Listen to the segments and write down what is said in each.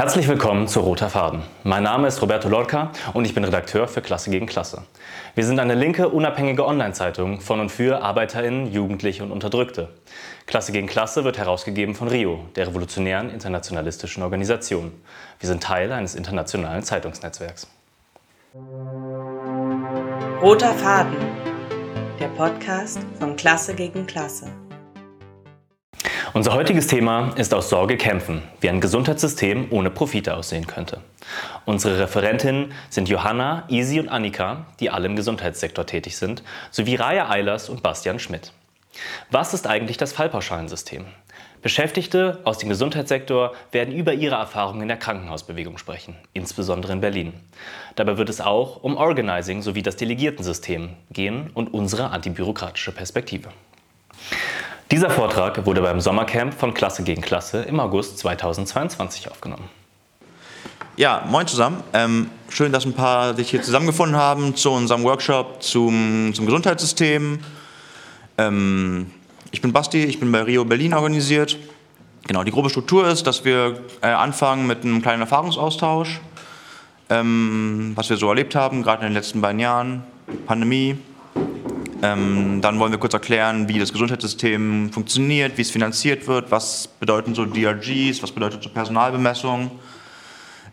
Herzlich willkommen zu Roter Faden. Mein Name ist Roberto Lorca und ich bin Redakteur für Klasse gegen Klasse. Wir sind eine linke, unabhängige Online-Zeitung von und für ArbeiterInnen, Jugendliche und Unterdrückte. Klasse gegen Klasse wird herausgegeben von RIO, der revolutionären internationalistischen Organisation. Wir sind Teil eines internationalen Zeitungsnetzwerks. Roter Faden, der Podcast von Klasse gegen Klasse. Unser heutiges Thema ist aus Sorge kämpfen, wie ein Gesundheitssystem ohne Profite aussehen könnte. Unsere Referentinnen sind Johanna, Isi und Annika, die alle im Gesundheitssektor tätig sind, sowie Raya Eilers und Bastian Schmidt. Was ist eigentlich das Fallpauschalensystem? Beschäftigte aus dem Gesundheitssektor werden über ihre Erfahrungen in der Krankenhausbewegung sprechen, insbesondere in Berlin. Dabei wird es auch um Organizing sowie das Delegiertensystem gehen und unsere antibürokratische Perspektive. Dieser Vortrag wurde beim Sommercamp von Klasse gegen Klasse im August 2022 aufgenommen. Ja, moin zusammen. Ähm, schön, dass ein paar sich hier zusammengefunden haben zu unserem Workshop zum, zum Gesundheitssystem. Ähm, ich bin Basti, ich bin bei Rio Berlin organisiert. Genau, die grobe Struktur ist, dass wir äh, anfangen mit einem kleinen Erfahrungsaustausch, ähm, was wir so erlebt haben, gerade in den letzten beiden Jahren, Pandemie, ähm, dann wollen wir kurz erklären, wie das Gesundheitssystem funktioniert, wie es finanziert wird, was bedeuten so DRGs, was bedeutet so Personalbemessung.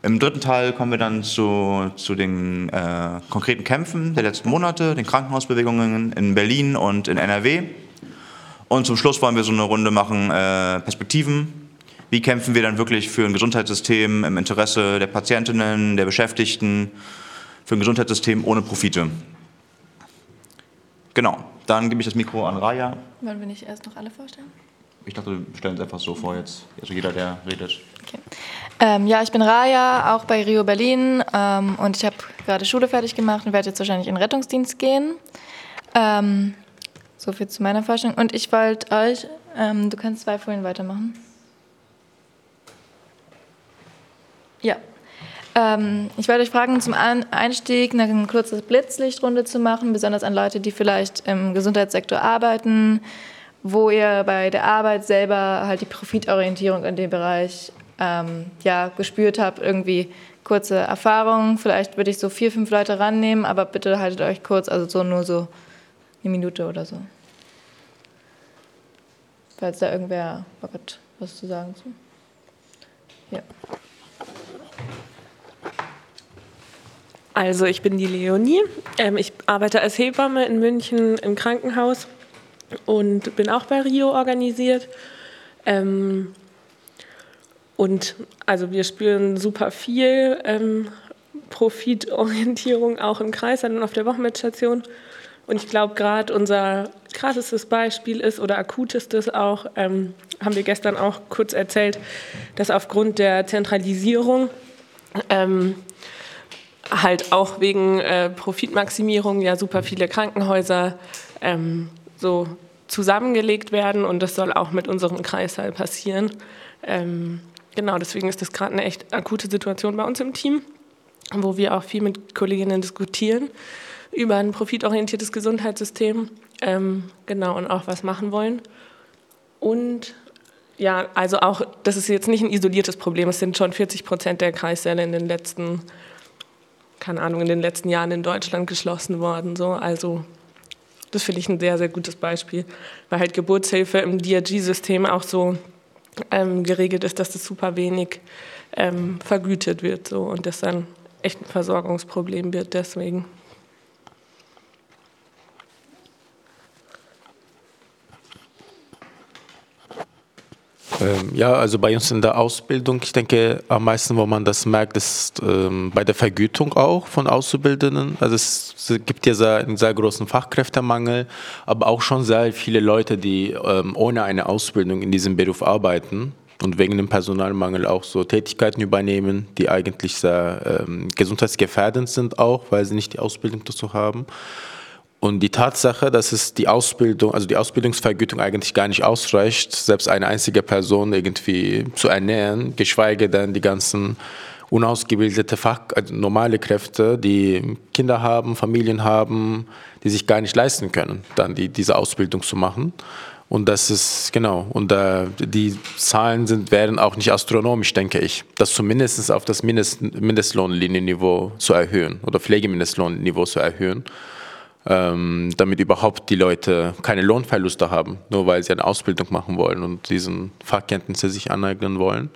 Im dritten Teil kommen wir dann zu, zu den äh, konkreten Kämpfen der letzten Monate, den Krankenhausbewegungen in Berlin und in NRW. Und zum Schluss wollen wir so eine Runde machen, äh, Perspektiven. Wie kämpfen wir dann wirklich für ein Gesundheitssystem im Interesse der Patientinnen, der Beschäftigten, für ein Gesundheitssystem ohne Profite? Genau, dann gebe ich das Mikro an Raya. Wollen wir nicht erst noch alle vorstellen? Ich dachte, wir stellen es einfach so vor jetzt. Also jeder, der redet. Okay. Ähm, ja, ich bin Raya, auch bei Rio Berlin ähm, und ich habe gerade Schule fertig gemacht und werde jetzt wahrscheinlich in den Rettungsdienst gehen. Ähm, so viel zu meiner Vorstellung. Und ich wollte euch, ähm, du kannst zwei Folien weitermachen. Ja, ähm, ich werde euch fragen, zum Einstieg eine kurze Blitzlichtrunde zu machen, besonders an Leute, die vielleicht im Gesundheitssektor arbeiten, wo ihr bei der Arbeit selber halt die Profitorientierung in dem Bereich ähm, ja, gespürt habt, irgendwie kurze Erfahrungen. Vielleicht würde ich so vier, fünf Leute rannehmen, aber bitte haltet euch kurz, also so nur so eine Minute oder so. Falls da irgendwer was zu sagen zu. Ja. Also ich bin die Leonie. Ähm, ich arbeite als Hebamme in München im Krankenhaus und bin auch bei Rio organisiert. Ähm, und also wir spüren super viel ähm, Profitorientierung auch im Kreis und auf der Wochenbettstation. Und ich glaube, gerade unser krassestes Beispiel ist oder akutestes auch, ähm, haben wir gestern auch kurz erzählt, dass aufgrund der Zentralisierung ähm, halt auch wegen äh, Profitmaximierung ja super viele Krankenhäuser ähm, so zusammengelegt werden und das soll auch mit unserem Kreissaal passieren. Ähm, genau, deswegen ist das gerade eine echt akute Situation bei uns im Team, wo wir auch viel mit Kolleginnen diskutieren über ein profitorientiertes Gesundheitssystem, ähm, genau, und auch was machen wollen. Und ja, also auch, das ist jetzt nicht ein isoliertes Problem, es sind schon 40 Prozent der Kreissäle in den letzten Jahren keine Ahnung, in den letzten Jahren in Deutschland geschlossen worden. So. Also das finde ich ein sehr, sehr gutes Beispiel, weil halt Geburtshilfe im DRG-System auch so ähm, geregelt ist, dass das super wenig ähm, vergütet wird so, und das dann echt ein Versorgungsproblem wird deswegen. Ja, also bei uns in der Ausbildung, ich denke am meisten, wo man das merkt, ist ähm, bei der Vergütung auch von Auszubildenden. Also es, es gibt ja sehr, einen sehr großen Fachkräftemangel, aber auch schon sehr viele Leute, die ähm, ohne eine Ausbildung in diesem Beruf arbeiten und wegen dem Personalmangel auch so Tätigkeiten übernehmen, die eigentlich sehr ähm, gesundheitsgefährdend sind auch, weil sie nicht die Ausbildung dazu haben. Und die Tatsache, dass es die Ausbildung, also die Ausbildungsvergütung eigentlich gar nicht ausreicht, selbst eine einzige Person irgendwie zu ernähren, geschweige denn die ganzen unausgebildete Fach, also normale Kräfte, die Kinder haben, Familien haben, die sich gar nicht leisten können, dann die, diese Ausbildung zu machen. Und das ist, genau, und äh, die Zahlen sind, wären auch nicht astronomisch, denke ich. Das zumindest auf das Mindest, Mindestlohnlinienniveau zu erhöhen oder Pflegemindestlohnniveau zu erhöhen, ähm, damit überhaupt die Leute keine Lohnverluste haben, nur weil sie eine Ausbildung machen wollen und diesen Fachkenntnisse sich aneignen wollen.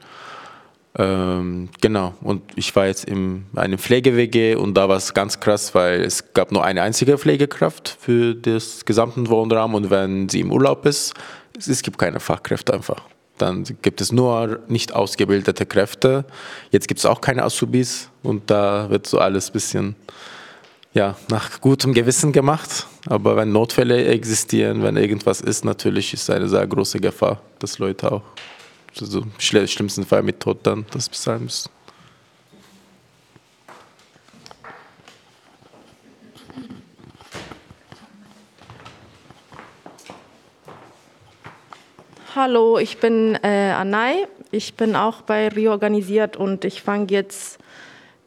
Ähm, genau, und ich war jetzt in einem Pflege-WG und da war es ganz krass, weil es gab nur eine einzige Pflegekraft für das gesamten Wohnraum und wenn sie im Urlaub ist, es gibt keine Fachkräfte einfach. Dann gibt es nur nicht ausgebildete Kräfte. Jetzt gibt es auch keine Azubis und da wird so alles ein bisschen ja, nach gutem Gewissen gemacht. Aber wenn Notfälle existieren, wenn irgendwas ist, natürlich ist eine sehr große Gefahr, dass Leute auch also schlimmsten Fall mit Tod dann das bezahlen müssen. Hallo, ich bin äh, Anai. Ich bin auch bei Reorganisiert und ich fange jetzt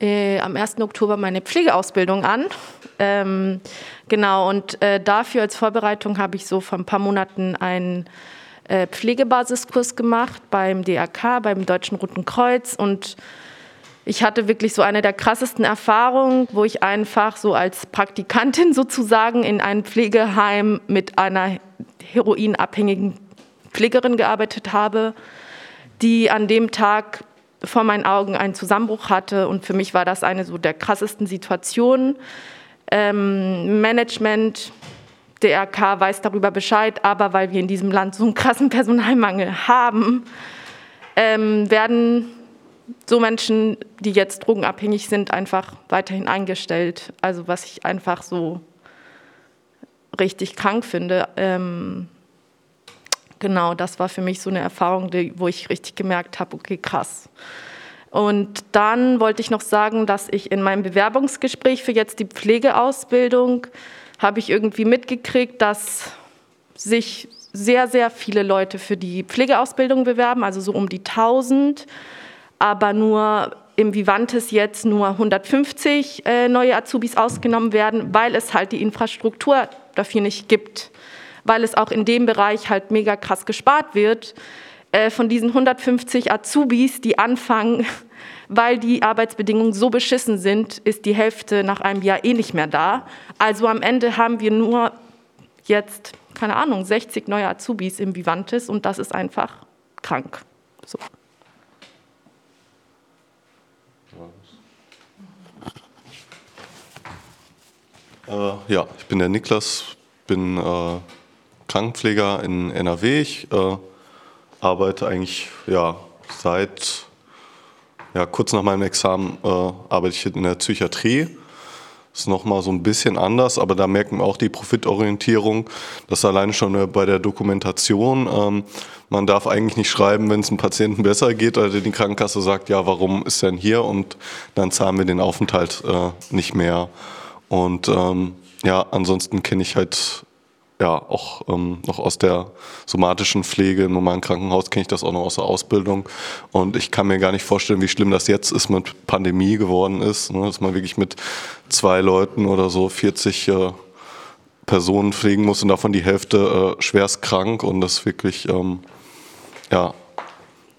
äh, am 1. Oktober meine Pflegeausbildung an. Ähm, genau, und äh, dafür als Vorbereitung habe ich so vor ein paar Monaten ein äh, Pflegebasiskurs gemacht beim DRK, beim Deutschen Roten Kreuz und ich hatte wirklich so eine der krassesten Erfahrungen, wo ich einfach so als Praktikantin sozusagen in einem Pflegeheim mit einer heroinabhängigen Pflegerin gearbeitet habe, die an dem Tag vor meinen Augen einen Zusammenbruch hatte. Und für mich war das eine so der krassesten Situationen. Ähm, Management DRK weiß darüber Bescheid, aber weil wir in diesem Land so einen krassen Personalmangel haben, ähm, werden so Menschen, die jetzt drogenabhängig sind, einfach weiterhin eingestellt. Also was ich einfach so richtig krank finde. Ähm, genau, das war für mich so eine Erfahrung, die, wo ich richtig gemerkt habe, okay, krass. Und dann wollte ich noch sagen, dass ich in meinem Bewerbungsgespräch für jetzt die Pflegeausbildung habe ich irgendwie mitgekriegt, dass sich sehr, sehr viele Leute für die Pflegeausbildung bewerben, also so um die 1000, aber nur im Vivantes jetzt nur 150 äh, neue Azubis ausgenommen werden, weil es halt die Infrastruktur dafür nicht gibt, weil es auch in dem Bereich halt mega krass gespart wird. Äh, von diesen 150 Azubis, die anfangen, weil die Arbeitsbedingungen so beschissen sind, ist die Hälfte nach einem Jahr eh nicht mehr da. Also am Ende haben wir nur jetzt, keine Ahnung, 60 neue Azubis im Vivantes und das ist einfach krank. So. Äh, ja, ich bin der Niklas, bin äh, Krankenpfleger in NRW. Ich äh, arbeite eigentlich ja, seit ja, kurz nach meinem Examen äh, arbeite ich in der Psychiatrie. Ist nochmal so ein bisschen anders, aber da merken wir auch die Profitorientierung. Das alleine schon äh, bei der Dokumentation. Ähm, man darf eigentlich nicht schreiben, wenn es einem Patienten besser geht, oder die Krankenkasse sagt, ja, warum ist er denn hier? Und dann zahlen wir den Aufenthalt äh, nicht mehr. Und ähm, ja, ansonsten kenne ich halt ja, auch ähm, noch aus der somatischen Pflege im normalen Krankenhaus kenne ich das auch noch aus der Ausbildung. Und ich kann mir gar nicht vorstellen, wie schlimm das jetzt ist mit Pandemie geworden ist, ne, dass man wirklich mit zwei Leuten oder so 40 äh, Personen pflegen muss und davon die Hälfte äh, schwerst krank und das wirklich, ähm, ja,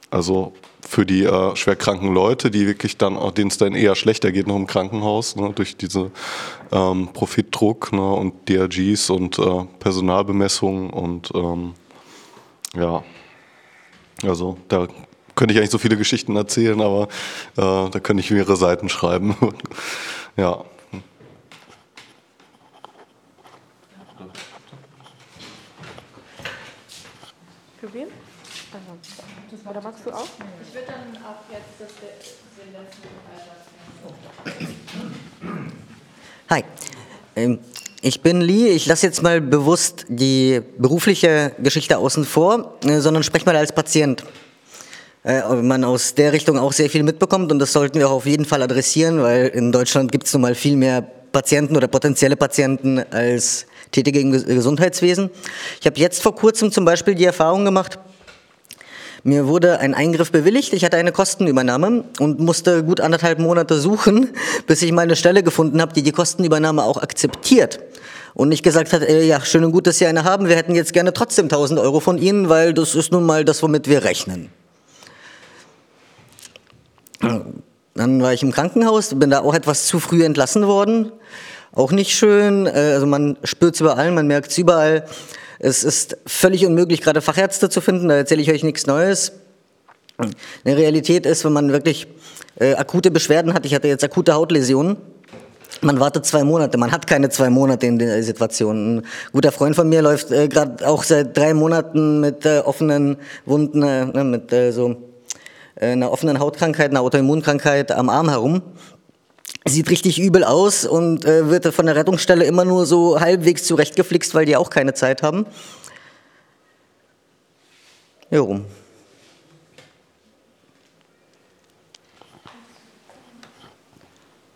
also für die äh, schwerkranken Leute, die wirklich dann, denen es dann eher schlechter geht noch im Krankenhaus, ne, durch diese ähm, Profitdruck ne, und DRGs und äh, Personalbemessungen und ähm, ja, also da könnte ich eigentlich so viele Geschichten erzählen, aber äh, da könnte ich mehrere Seiten schreiben. ja. Für wen? Oder magst du auch? Ich würde dann auch jetzt das Hi, ähm, ich bin Lee. Ich lasse jetzt mal bewusst die berufliche Geschichte außen vor, äh, sondern spreche mal als Patient. Äh, man aus der Richtung auch sehr viel mitbekommt und das sollten wir auch auf jeden Fall adressieren, weil in Deutschland gibt es nun mal viel mehr Patienten oder potenzielle Patienten als Tätige im Gesundheitswesen. Ich habe jetzt vor kurzem zum Beispiel die Erfahrung gemacht, Mir wurde ein Eingriff bewilligt, ich hatte eine Kostenübernahme und musste gut anderthalb Monate suchen, bis ich mal eine Stelle gefunden habe, die die Kostenübernahme auch akzeptiert. Und nicht gesagt hat, äh, ja, schön und gut, dass Sie eine haben, wir hätten jetzt gerne trotzdem 1000 Euro von Ihnen, weil das ist nun mal das, womit wir rechnen. Dann war ich im Krankenhaus, bin da auch etwas zu früh entlassen worden. Auch nicht schön, äh, also man spürt es überall, man merkt es überall. Es ist völlig unmöglich, gerade Fachärzte zu finden, da erzähle ich euch nichts Neues. Eine Realität ist, wenn man wirklich äh, akute Beschwerden hat, ich hatte jetzt akute Hautläsionen, man wartet zwei Monate, man hat keine zwei Monate in der Situation. Ein guter Freund von mir läuft äh, gerade auch seit drei Monaten mit äh, offenen Wunden, äh, ne, mit äh, so äh, einer offenen Hautkrankheit, einer Autoimmunkrankheit am Arm herum. Sieht richtig übel aus und äh, wird von der Rettungsstelle immer nur so halbwegs zurechtgeflixt, weil die auch keine Zeit haben. Jo.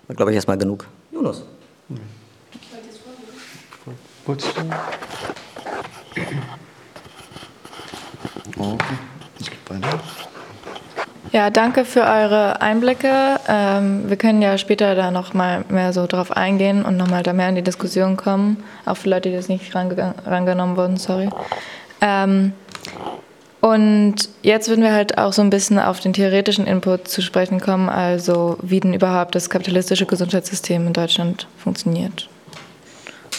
War, glaube ich, erstmal genug. Jonas. Wolltest du? Okay. Ich gebe weiter. Ja, danke für eure Einblicke. Ähm, wir können ja später da noch mal mehr so drauf eingehen und noch mal da mehr in die Diskussion kommen. Auch für Leute, die das nicht range rangenommen wurden, sorry. Ähm, und jetzt würden wir halt auch so ein bisschen auf den theoretischen Input zu sprechen kommen, also wie denn überhaupt das kapitalistische Gesundheitssystem in Deutschland funktioniert.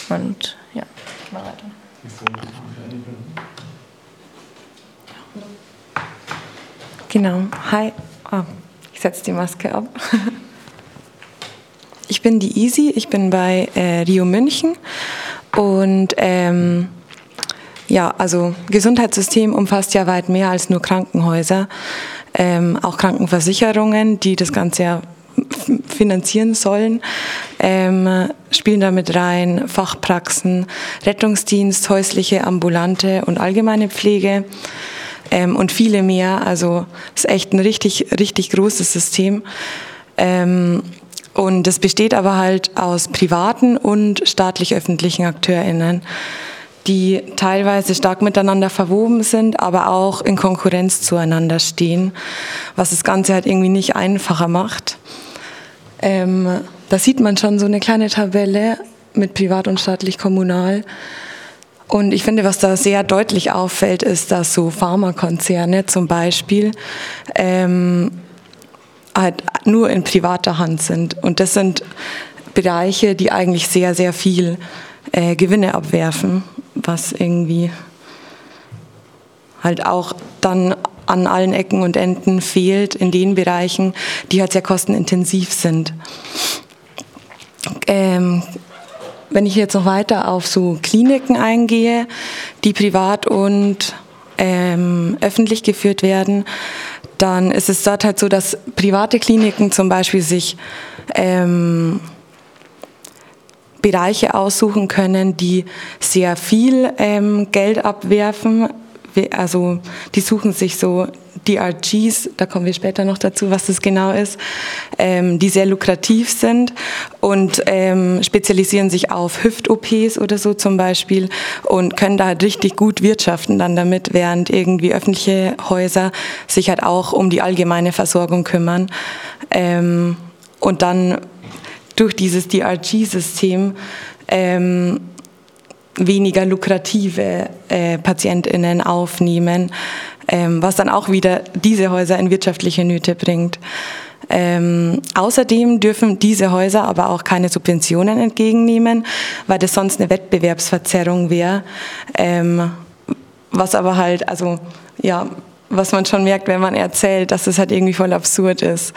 Und ja, mal weiter. Genau. Hi. Oh, ich setze die Maske ab. Ich bin die Easy, ich bin bei äh, Rio München und ähm, ja, also Gesundheitssystem umfasst ja weit mehr als nur Krankenhäuser, ähm, auch Krankenversicherungen, die das Ganze ja finanzieren sollen, ähm, spielen damit rein Fachpraxen, Rettungsdienst, häusliche, ambulante und allgemeine Pflege ähm, und viele mehr. Also es ist echt ein richtig, richtig großes System. Ähm, und es besteht aber halt aus privaten und staatlich-öffentlichen AkteurInnen, die teilweise stark miteinander verwoben sind, aber auch in Konkurrenz zueinander stehen, was das Ganze halt irgendwie nicht einfacher macht. Ähm, da sieht man schon so eine kleine Tabelle mit privat und staatlich-kommunal. Und ich finde, was da sehr deutlich auffällt, ist, dass so Pharmakonzerne zum Beispiel ähm, halt nur in privater Hand sind. Und das sind Bereiche, die eigentlich sehr, sehr viel äh, Gewinne abwerfen, was irgendwie halt auch dann an allen Ecken und Enden fehlt in den Bereichen, die halt sehr kostenintensiv sind. Ähm, wenn ich jetzt noch weiter auf so Kliniken eingehe, die privat und ähm, öffentlich geführt werden, dann ist es dort halt so, dass private Kliniken zum Beispiel sich ähm, Bereiche aussuchen können, die sehr viel ähm, Geld abwerfen. Also die suchen sich so DRGs, da kommen wir später noch dazu, was das genau ist, ähm, die sehr lukrativ sind und ähm, spezialisieren sich auf Hüft-OPs oder so zum Beispiel und können da halt richtig gut wirtschaften dann damit, während irgendwie öffentliche Häuser sich halt auch um die allgemeine Versorgung kümmern. Ähm, und dann durch dieses DRG-System ähm, weniger lukrative äh, PatientInnen aufnehmen, ähm, was dann auch wieder diese Häuser in wirtschaftliche Nöte bringt. Ähm, außerdem dürfen diese Häuser aber auch keine Subventionen entgegennehmen, weil das sonst eine Wettbewerbsverzerrung wäre. Ähm, was aber halt, also ja, was man schon merkt, wenn man erzählt, dass das halt irgendwie voll absurd ist.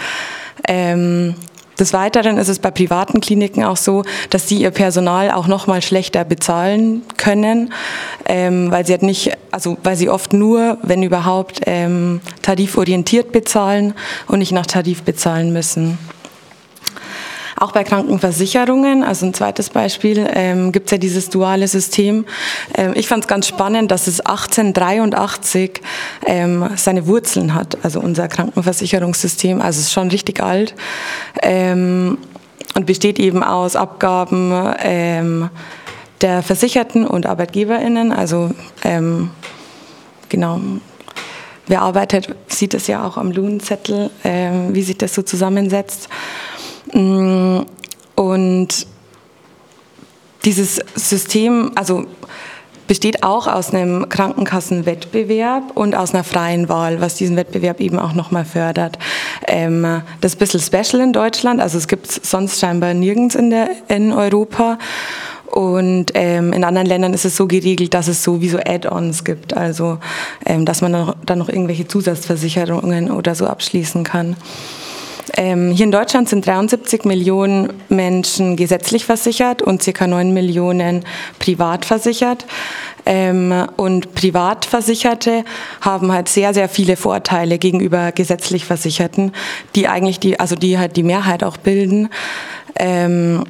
Ähm, des Weiteren ist es bei privaten Kliniken auch so, dass sie ihr Personal auch noch mal schlechter bezahlen können, ähm, weil sie halt nicht, also weil sie oft nur, wenn überhaupt, ähm, tariforientiert bezahlen und nicht nach Tarif bezahlen müssen. Auch bei Krankenversicherungen, also ein zweites Beispiel, ähm, gibt es ja dieses duale System. Ähm, ich fand es ganz spannend, dass es 1883 ähm, seine Wurzeln hat, also unser Krankenversicherungssystem. Also es ist schon richtig alt ähm, und besteht eben aus Abgaben ähm, der Versicherten und ArbeitgeberInnen, also ähm, genau wer arbeitet, sieht es ja auch am Lohnzettel, äh, wie sich das so zusammensetzt. Mm, und dieses System, also besteht auch aus einem Krankenkassenwettbewerb und aus einer freien Wahl, was diesen Wettbewerb eben auch nochmal fördert. Ähm, das ist ein bisschen special in Deutschland, also es gibt es sonst scheinbar nirgends in, der, in Europa. Und ähm, in anderen Ländern ist es so geregelt, dass es sowieso Add-ons gibt, also ähm, dass man dann noch, dann noch irgendwelche Zusatzversicherungen oder so abschließen kann. Ähm, hier in Deutschland sind 73 Millionen Menschen gesetzlich versichert und ca. 9 Millionen privat versichert. Ähm, und Privatversicherte haben halt sehr, sehr viele Vorteile gegenüber gesetzlich Versicherten, die eigentlich die, also die halt die Mehrheit auch bilden. Ähm,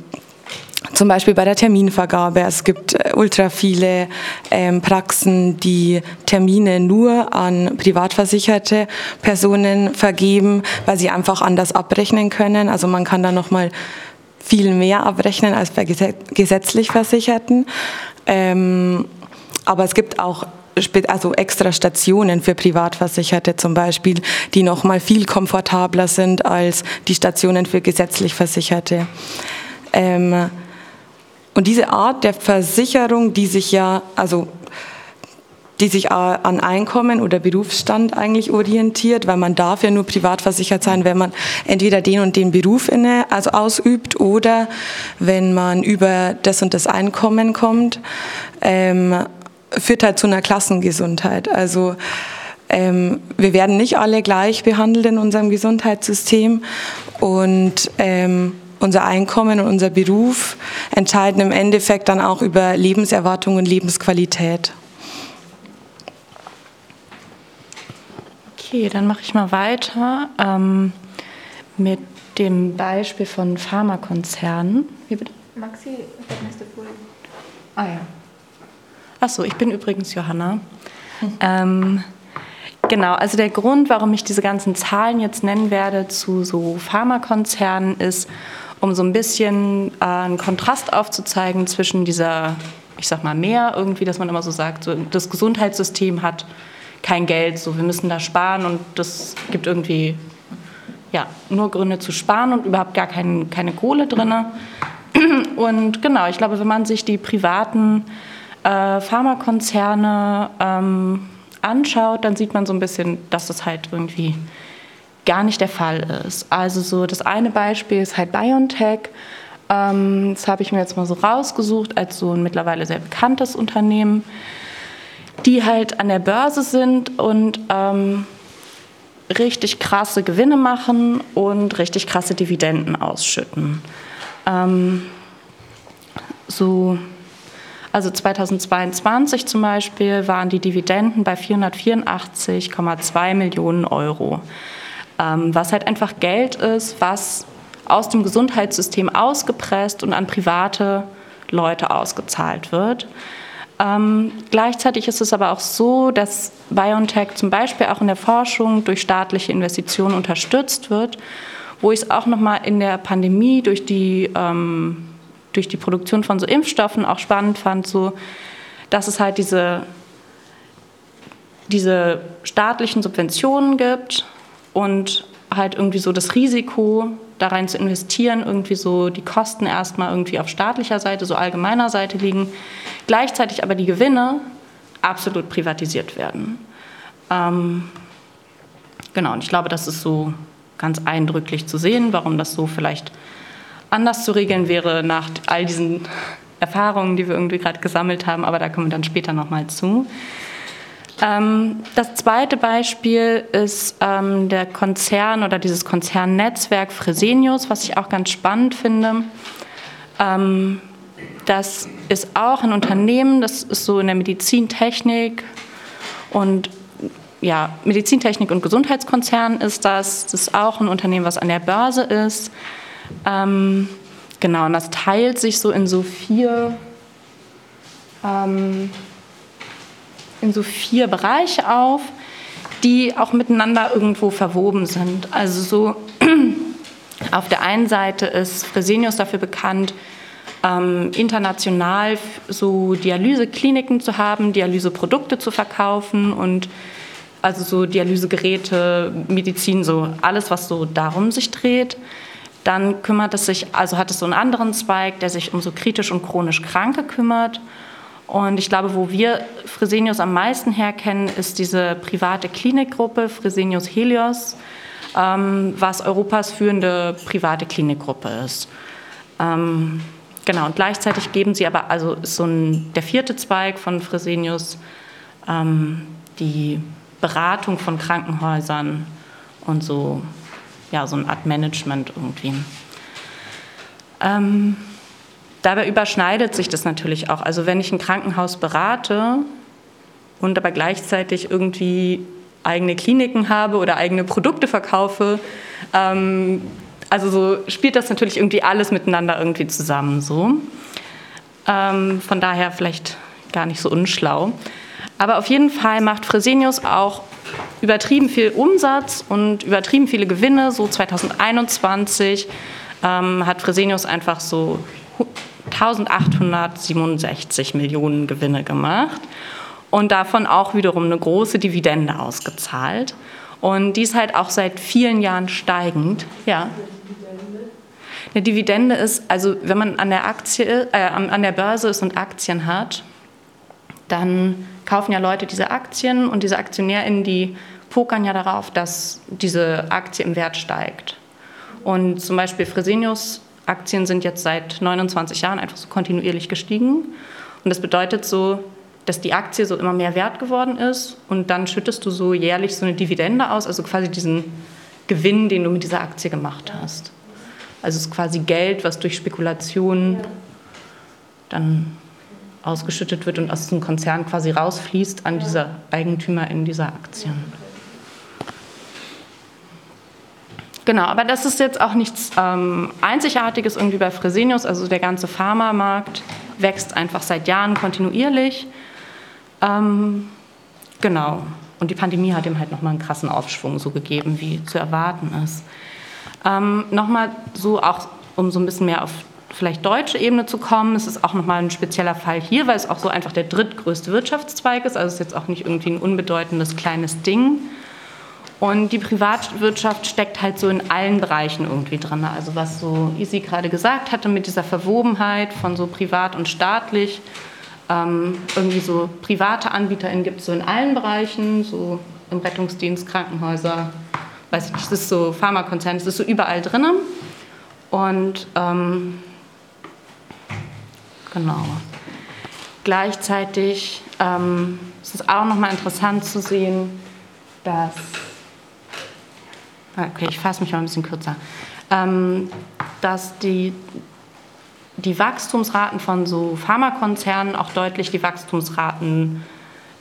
zum Beispiel bei der Terminvergabe. Es gibt äh, ultra viele ähm, Praxen, die Termine nur an privatversicherte Personen vergeben, weil sie einfach anders abrechnen können. Also man kann da noch mal viel mehr abrechnen als bei gesetzlich Versicherten. Ähm, aber es gibt auch also extra Stationen für Privatversicherte zum Beispiel, die noch mal viel komfortabler sind als die Stationen für gesetzlich Versicherte. Ähm, und diese Art der Versicherung, die sich ja, also die sich an Einkommen oder Berufsstand eigentlich orientiert, weil man darf ja nur privat versichert sein, wenn man entweder den und den Beruf inne, also ausübt oder wenn man über das und das Einkommen kommt, ähm, führt halt zu einer Klassengesundheit. Also ähm, wir werden nicht alle gleich behandelt in unserem Gesundheitssystem und ähm, unser Einkommen und unser Beruf entscheiden im Endeffekt dann auch über Lebenserwartung und Lebensqualität. Okay, dann mache ich mal weiter ähm, mit dem Beispiel von Pharmakonzernen. Wie bitte? Maxi, nächste Folie. Ah ja. Achso, ich bin übrigens Johanna. Hm. Ähm, Genau, also der Grund, warum ich diese ganzen Zahlen jetzt nennen werde zu so Pharmakonzernen, ist, um so ein bisschen äh, einen Kontrast aufzuzeigen zwischen dieser, ich sag mal, mehr irgendwie, dass man immer so sagt, so, das Gesundheitssystem hat kein Geld, so wir müssen da sparen und das gibt irgendwie ja, nur Gründe zu sparen und überhaupt gar kein, keine Kohle drin. Und genau, ich glaube, wenn man sich die privaten äh, Pharmakonzerne ähm, anschaut, dann sieht man so ein bisschen, dass das halt irgendwie gar nicht der Fall ist. Also so das eine Beispiel ist halt BioNTech. Ähm, das habe ich mir jetzt mal so rausgesucht als so ein mittlerweile sehr bekanntes Unternehmen, die halt an der Börse sind und ähm, richtig krasse Gewinne machen und richtig krasse Dividenden ausschütten. Ähm, so, also 2022 zum Beispiel waren die Dividenden bei 484,2 Millionen Euro. Ähm, was halt einfach Geld ist, was aus dem Gesundheitssystem ausgepresst und an private Leute ausgezahlt wird. Ähm, gleichzeitig ist es aber auch so, dass BioNTech zum Beispiel auch in der Forschung durch staatliche Investitionen unterstützt wird, wo ich es auch nochmal in der Pandemie durch die, ähm, durch die Produktion von so Impfstoffen auch spannend fand, so, dass es halt diese, diese staatlichen Subventionen gibt und halt irgendwie so das Risiko da rein zu investieren, irgendwie so die Kosten erstmal irgendwie auf staatlicher Seite, so allgemeiner Seite liegen, gleichzeitig aber die Gewinne absolut privatisiert werden. Ähm, genau, und ich glaube, das ist so ganz eindrücklich zu sehen, warum das so vielleicht anders zu regeln wäre nach all diesen Erfahrungen, die wir irgendwie gerade gesammelt haben, aber da kommen wir dann später nochmal zu. Ähm, das zweite Beispiel ist ähm, der Konzern oder dieses Konzernnetzwerk Fresenius, was ich auch ganz spannend finde. Ähm, das ist auch ein Unternehmen, das ist so in der Medizintechnik und ja, Medizintechnik und Gesundheitskonzern ist das. Das ist auch ein Unternehmen, was an der Börse ist. Genau, und das teilt sich so in so vier in so vier Bereiche auf, die auch miteinander irgendwo verwoben sind. Also so auf der einen Seite ist Fresenius dafür bekannt, ähm, international so Dialysekliniken zu haben, Dialyseprodukte zu verkaufen und also so Dialysegeräte, Medizin, so alles, was so darum sich dreht. Dann kümmert es sich, also hat es so einen anderen Zweig, der sich um so kritisch und chronisch Kranke kümmert. Und ich glaube, wo wir Fresenius am meisten herkennen, ist diese private Klinikgruppe Fresenius Helios, ähm, was Europas führende private Klinikgruppe ist. Ähm, genau, und gleichzeitig geben sie aber, also ist so ein, der vierte Zweig von Fresenius, ähm, die Beratung von Krankenhäusern und so, ja, so eine Art Management irgendwie. Ähm, dabei überschneidet sich das natürlich auch. Also wenn ich ein Krankenhaus berate und aber gleichzeitig irgendwie eigene Kliniken habe oder eigene Produkte verkaufe, ähm, also so spielt das natürlich irgendwie alles miteinander irgendwie zusammen so. Ähm, von daher vielleicht gar nicht so unschlau. Aber auf jeden Fall macht Fresenius auch übertrieben viel Umsatz und übertrieben viele Gewinne. So 2021 ähm, hat Fresenius einfach so 1867 Millionen Gewinne gemacht und davon auch wiederum eine große Dividende ausgezahlt. Und die ist halt auch seit vielen Jahren steigend. Ja. Eine Dividende ist, also wenn man an der, Aktie, äh, an der Börse ist und Aktien hat, dann kaufen ja Leute diese Aktien und diese AktionärInnen, die pokern ja darauf, dass diese Aktie im Wert steigt. Und zum Beispiel Fresenius Aktien sind jetzt seit 29 Jahren einfach so kontinuierlich gestiegen. Und das bedeutet so, dass die Aktie so immer mehr wert geworden ist und dann schüttest du so jährlich so eine Dividende aus, also quasi diesen Gewinn, den du mit dieser Aktie gemacht hast. Also es ist quasi Geld, was durch Spekulationen dann ausgeschüttet wird und aus dem Konzern quasi rausfließt an diese Eigentümer in dieser Aktien. Genau, aber das ist jetzt auch nichts ähm, Einzigartiges irgendwie bei Fresenius. Also der ganze Pharmamarkt wächst einfach seit Jahren kontinuierlich. Ähm, genau. Und die Pandemie hat ihm halt nochmal einen krassen Aufschwung so gegeben, wie zu erwarten ist. Ähm, nochmal so auch, um so ein bisschen mehr auf vielleicht deutsche Ebene zu kommen. Es ist auch nochmal ein spezieller Fall hier, weil es auch so einfach der drittgrößte Wirtschaftszweig ist. Also es ist jetzt auch nicht irgendwie ein unbedeutendes kleines Ding. Und die Privatwirtschaft steckt halt so in allen Bereichen irgendwie drin. Also was so Isi gerade gesagt hatte mit dieser Verwobenheit von so privat und staatlich. Ähm, irgendwie so private AnbieterInnen gibt es so in allen Bereichen, so im Rettungsdienst, Krankenhäuser, weiß ich nicht, es ist so Pharmakonzerne, es ist so überall drin. Und ähm, genau. Gleichzeitig ähm, ist es auch nochmal interessant zu sehen, dass Okay, ich fasse mich mal ein bisschen kürzer. Ähm, dass die, die Wachstumsraten von so Pharmakonzernen auch deutlich die Wachstumsraten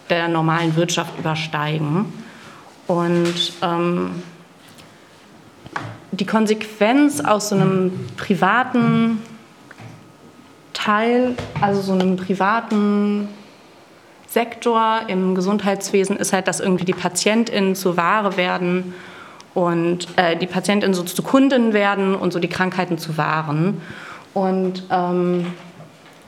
der normalen Wirtschaft übersteigen. Und ähm, die Konsequenz aus so einem privaten Teil, also so einem privaten Sektor im Gesundheitswesen, ist halt, dass irgendwie die PatientInnen zur Ware werden und äh, die Patientinnen so zu Kunden werden und so die Krankheiten zu wahren. Und ähm,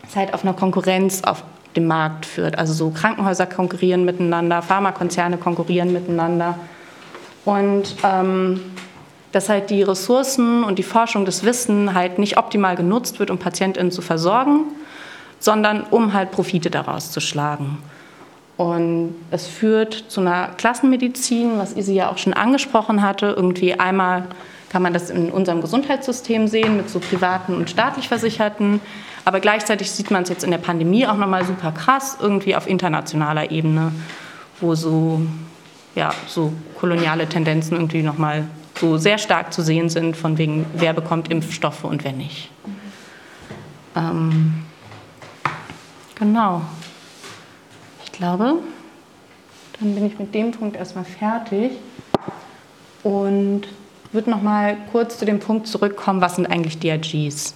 es halt auf einer Konkurrenz auf dem Markt führt. Also so Krankenhäuser konkurrieren miteinander, Pharmakonzerne konkurrieren miteinander. Und ähm, dass halt die Ressourcen und die Forschung, das Wissen halt nicht optimal genutzt wird, um PatientInnen zu versorgen, sondern um halt Profite daraus zu schlagen. Und es führt zu einer Klassenmedizin, was Isi ja auch schon angesprochen hatte. Irgendwie einmal kann man das in unserem Gesundheitssystem sehen mit so privaten und staatlich Versicherten. Aber gleichzeitig sieht man es jetzt in der Pandemie auch nochmal super krass, irgendwie auf internationaler Ebene, wo so, ja, so koloniale Tendenzen irgendwie nochmal so sehr stark zu sehen sind, von wegen, wer bekommt Impfstoffe und wer nicht. Ähm, genau glaube, dann bin ich mit dem Punkt erstmal fertig und würde noch mal kurz zu dem Punkt zurückkommen, was sind eigentlich DRGs?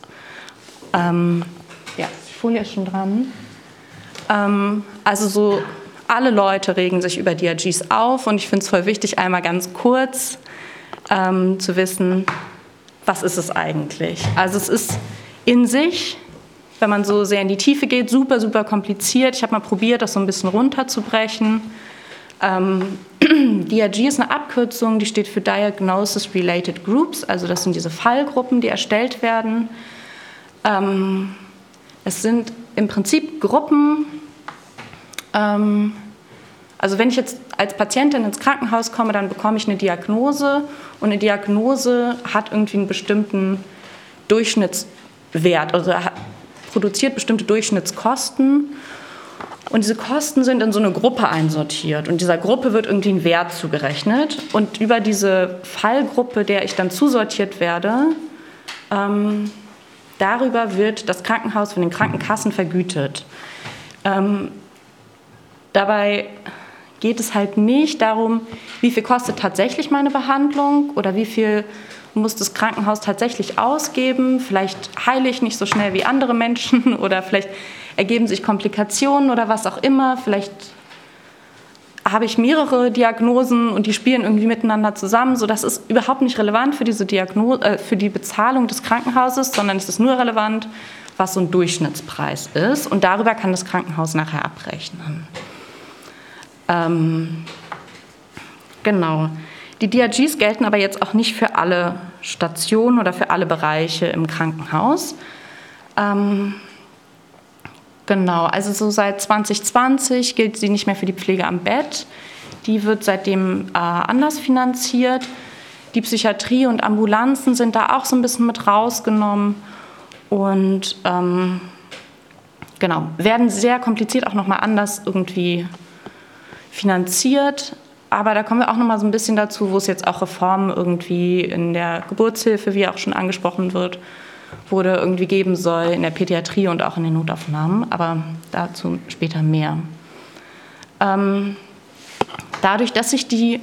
Ähm, ja, die Folie ist schon dran. Ähm, also so alle Leute regen sich über DRGs auf und ich finde es voll wichtig, einmal ganz kurz ähm, zu wissen, was ist es eigentlich? Also es ist in sich wenn man so sehr in die Tiefe geht, super, super kompliziert. Ich habe mal probiert, das so ein bisschen runterzubrechen. Ähm, DRG ist eine Abkürzung, die steht für Diagnosis Related Groups, also das sind diese Fallgruppen, die erstellt werden. Ähm, es sind im Prinzip Gruppen, ähm, also wenn ich jetzt als Patientin ins Krankenhaus komme, dann bekomme ich eine Diagnose und eine Diagnose hat irgendwie einen bestimmten Durchschnittswert, also produziert bestimmte Durchschnittskosten und diese Kosten sind in so eine Gruppe einsortiert und dieser Gruppe wird irgendwie ein Wert zugerechnet. Und über diese Fallgruppe, der ich dann zusortiert werde, ähm, darüber wird das Krankenhaus von den Krankenkassen vergütet. Ähm, dabei geht es halt nicht darum, wie viel kostet tatsächlich meine Behandlung oder wie viel muss das Krankenhaus tatsächlich ausgeben. Vielleicht heile ich nicht so schnell wie andere Menschen oder vielleicht ergeben sich Komplikationen oder was auch immer. Vielleicht habe ich mehrere Diagnosen und die spielen irgendwie miteinander zusammen. So, das ist überhaupt nicht relevant für, diese Diagnose, äh, für die Bezahlung des Krankenhauses, sondern es ist nur relevant, was so ein Durchschnittspreis ist. Und darüber kann das Krankenhaus nachher abrechnen. Ähm, genau. Die DRGs gelten aber jetzt auch nicht für alle Stationen oder für alle Bereiche im Krankenhaus. Ähm, Genau, also so seit 2020 gilt sie nicht mehr für die Pflege am Bett. Die wird seitdem äh, anders finanziert. Die Psychiatrie und Ambulanzen sind da auch so ein bisschen mit rausgenommen und ähm, genau, werden sehr kompliziert auch nochmal anders irgendwie finanziert. Aber da kommen wir auch nochmal so ein bisschen dazu, wo es jetzt auch Reformen irgendwie in der Geburtshilfe, wie auch schon angesprochen wird, wurde irgendwie geben soll in der Pädiatrie und auch in den Notaufnahmen, aber dazu später mehr. Ähm, dadurch, dass sich die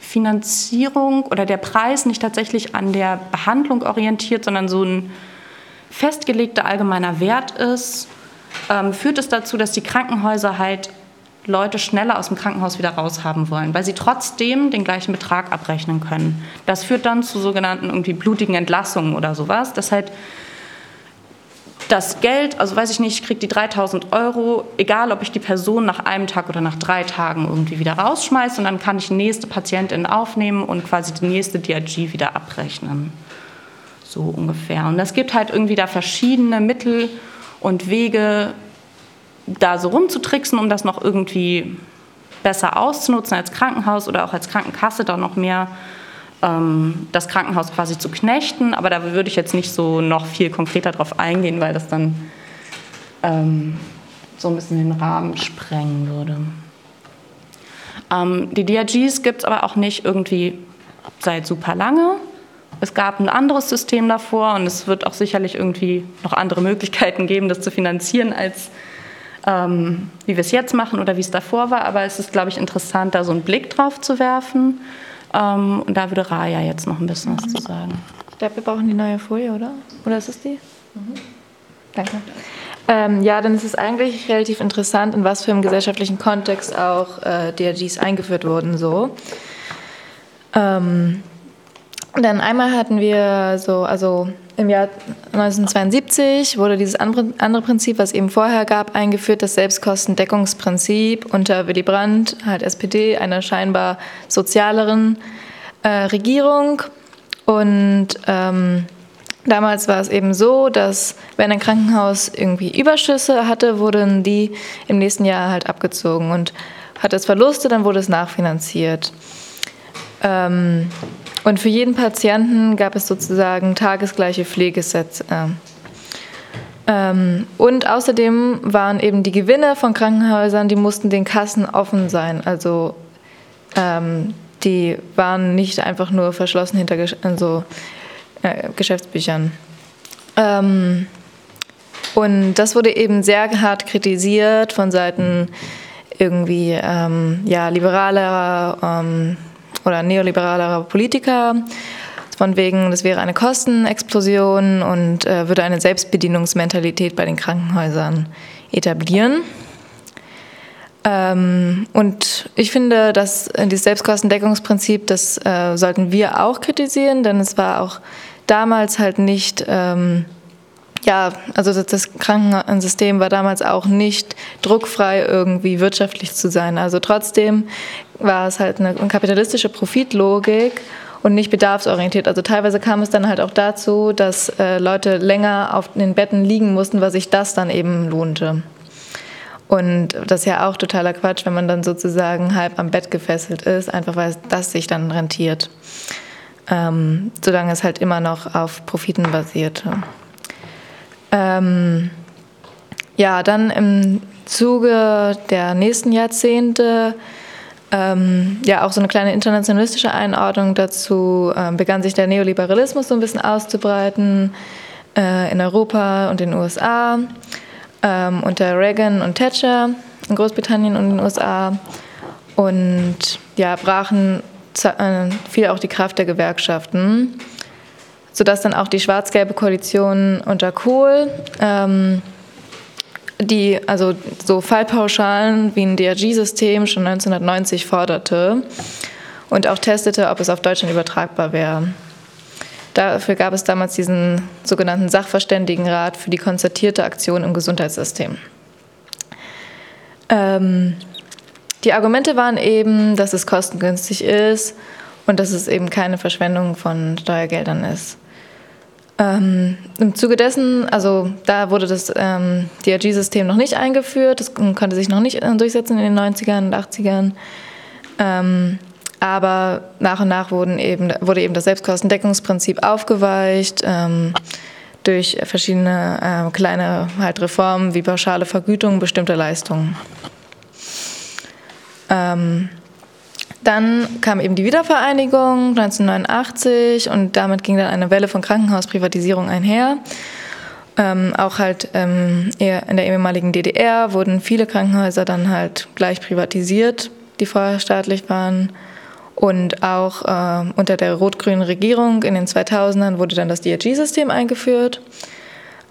Finanzierung oder der Preis nicht tatsächlich an der Behandlung orientiert, sondern so ein festgelegter allgemeiner Wert ist, ähm, führt es dazu, dass die Krankenhäuser halt Leute schneller aus dem Krankenhaus wieder raushaben wollen, weil sie trotzdem den gleichen Betrag abrechnen können. Das führt dann zu sogenannten irgendwie blutigen Entlassungen oder sowas, dass halt das Geld, also weiß ich nicht, ich kriege die 3000 Euro, egal ob ich die Person nach einem Tag oder nach drei Tagen irgendwie wieder rausschmeiße und dann kann ich die nächste Patientin aufnehmen und quasi die nächste DRG wieder abrechnen. So ungefähr. Und es gibt halt irgendwie da verschiedene Mittel und Wege, da so rumzutricksen, um das noch irgendwie besser auszunutzen als Krankenhaus oder auch als Krankenkasse da noch mehr ähm, das Krankenhaus quasi zu knechten. Aber da würde ich jetzt nicht so noch viel konkreter drauf eingehen, weil das dann ähm, so ein bisschen den Rahmen sprengen würde. Ähm, die DRGs gibt es aber auch nicht irgendwie seit super lange. Es gab ein anderes System davor und es wird auch sicherlich irgendwie noch andere Möglichkeiten geben, das zu finanzieren als ähm, wie wir es jetzt machen oder wie es davor war. Aber es ist, glaube ich, interessant, da so einen Blick drauf zu werfen. Ähm, und da würde Raya jetzt noch ein bisschen was zu sagen. Ich glaube, wir brauchen die neue Folie, oder? Oder ist es die? Mhm. Danke. Ähm, ja, dann ist es eigentlich relativ interessant, in was für einem gesellschaftlichen Kontext auch äh, DRGs eingeführt wurden. So. Ähm, dann einmal hatten wir so, also im Jahr 1972 wurde dieses andere Prinzip, was eben vorher gab, eingeführt, das Selbstkostendeckungsprinzip unter Willy Brandt, halt SPD, einer scheinbar sozialeren äh, Regierung. Und ähm, damals war es eben so, dass wenn ein Krankenhaus irgendwie Überschüsse hatte, wurden die im nächsten Jahr halt abgezogen. Und hat es Verluste, dann wurde es nachfinanziert. Ähm, und für jeden Patienten gab es sozusagen tagesgleiche Pflegesätze. Ähm, und außerdem waren eben die Gewinne von Krankenhäusern, die mussten den Kassen offen sein. Also ähm, die waren nicht einfach nur verschlossen hinter also, äh, Geschäftsbüchern. Ähm, und das wurde eben sehr hart kritisiert von Seiten irgendwie ähm, ja, liberaler ähm, oder neoliberaler Politiker, von wegen, das wäre eine Kostenexplosion und äh, würde eine Selbstbedienungsmentalität bei den Krankenhäusern etablieren. Ähm, und ich finde, dass dieses Selbstkostendeckungsprinzip, das äh, sollten wir auch kritisieren, denn es war auch damals halt nicht ähm, ja, also das Krankensystem war damals auch nicht druckfrei irgendwie wirtschaftlich zu sein. Also trotzdem war es halt eine, kapitalistische Profitlogik und nicht bedarfsorientiert. Also teilweise kam es dann halt auch dazu, dass äh, Leute länger auf den Betten liegen mussten, weil sich das dann eben lohnte. Und das ist ja auch totaler Quatsch, wenn man dann sozusagen halb am Bett gefesselt ist, einfach weil das sich dann rentiert. Ähm, solange es halt immer noch auf Profiten basierte. Ähm, ja, dann im Zuge der nächsten Jahrzehnte ähm, ja auch so eine kleine internationalistische Einordnung dazu ähm, begann sich der Neoliberalismus so ein bisschen auszubreiten äh, in Europa und den USA ähm, unter Reagan und Thatcher in Großbritannien und den USA und ja brachen äh, viel auch die Kraft der Gewerkschaften, sodass dann auch die schwarz-gelbe Koalition unter Kohl ähm, die also so Fallpauschalen wie ein DRG-System schon 1990 forderte und auch testete, ob es auf Deutschland übertragbar wäre. Dafür gab es damals diesen sogenannten Sachverständigenrat für die konzertierte Aktion im Gesundheitssystem. Ähm, die Argumente waren eben, dass es kostengünstig ist und dass es eben keine Verschwendung von Steuergeldern ist. Ähm, Im Zuge dessen, also da wurde das ähm, DRG-System noch nicht eingeführt, das konnte sich noch nicht äh, durchsetzen in den 90ern und 80ern. Ähm, aber nach und nach wurden eben, wurde eben das Selbstkostendeckungsprinzip aufgeweicht ähm, durch verschiedene äh, kleine halt Reformen wie pauschale Vergütung bestimmter Leistungen. Ähm, dann kam eben die Wiedervereinigung 1989 und damit ging dann eine Welle von Krankenhausprivatisierung einher. Ähm, auch halt ähm, in der ehemaligen DDR wurden viele Krankenhäuser dann halt gleich privatisiert, die vorher staatlich waren. Und auch äh, unter der rot-grünen Regierung in den 2000ern wurde dann das DRG-System eingeführt.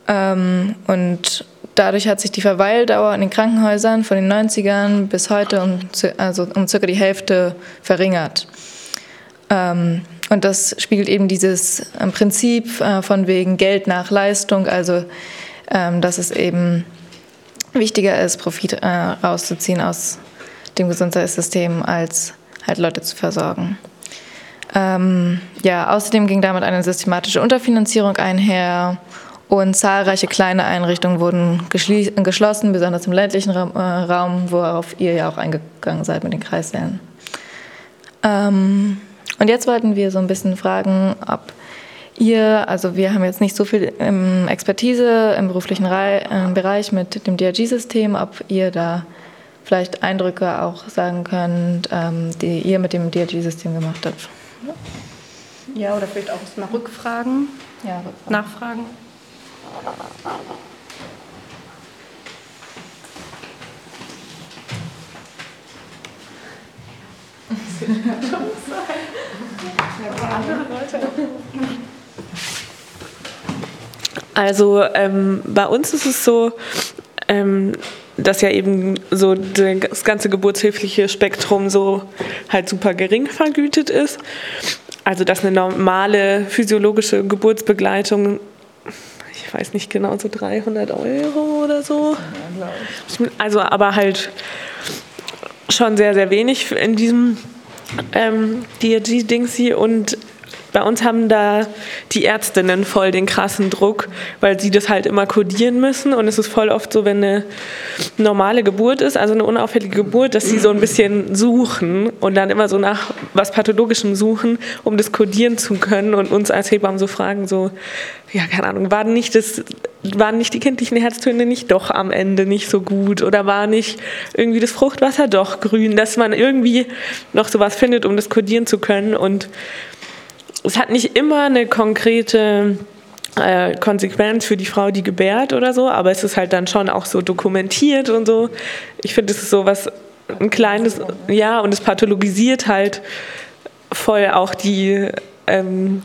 Ähm, und Dadurch hat sich die Verweildauer in den Krankenhäusern von den 90ern bis heute um, also um circa die Hälfte verringert. Ähm, und das spiegelt eben dieses ähm, Prinzip äh, von wegen Geld nach Leistung, also ähm, dass es eben wichtiger ist, Profit äh, rauszuziehen aus dem Gesundheitssystem, als halt Leute zu versorgen. Ähm, ja, außerdem ging damit eine systematische Unterfinanzierung einher und zahlreiche kleine Einrichtungen wurden geschlossen, besonders im ländlichen Raum, äh, Raum, worauf ihr ja auch eingegangen seid mit den Kreissälen. Ähm, und jetzt wollten wir so ein bisschen fragen, ob ihr, also wir haben jetzt nicht so viel Expertise im beruflichen Re Bereich mit dem DRG-System, ob ihr da vielleicht Eindrücke auch sagen könnt, ähm, die ihr mit dem DRG-System gemacht habt. Ja, oder vielleicht auch mal Rückfragen, ja, Rückfragen. Nachfragen. Also ähm, bei uns ist es so, ähm, dass ja eben so das ganze geburtshilfliche Spektrum so halt super gering vergütet ist. Also dass eine normale physiologische Geburtsbegleitung ich weiß nicht genau, so 300 Euro oder so. Also aber halt schon sehr, sehr wenig in diesem ähm, DRG-Dings hier und bei uns haben da die Ärztinnen voll den krassen Druck, weil sie das halt immer kodieren müssen. Und es ist voll oft so, wenn eine normale Geburt ist, also eine unauffällige Geburt, dass sie so ein bisschen suchen und dann immer so nach was Pathologischem suchen, um das kodieren zu können und uns als Hebammen so fragen, so, ja, keine Ahnung, waren nicht, das, waren nicht die kindlichen Herztöne nicht doch am Ende nicht so gut oder war nicht irgendwie das Fruchtwasser doch grün, dass man irgendwie noch sowas findet, um das kodieren zu können und es hat nicht immer eine konkrete äh, Konsequenz für die Frau, die gebärt oder so, aber es ist halt dann schon auch so dokumentiert und so. Ich finde, es ist so was, ein kleines, ja, und es pathologisiert halt voll auch die, ähm,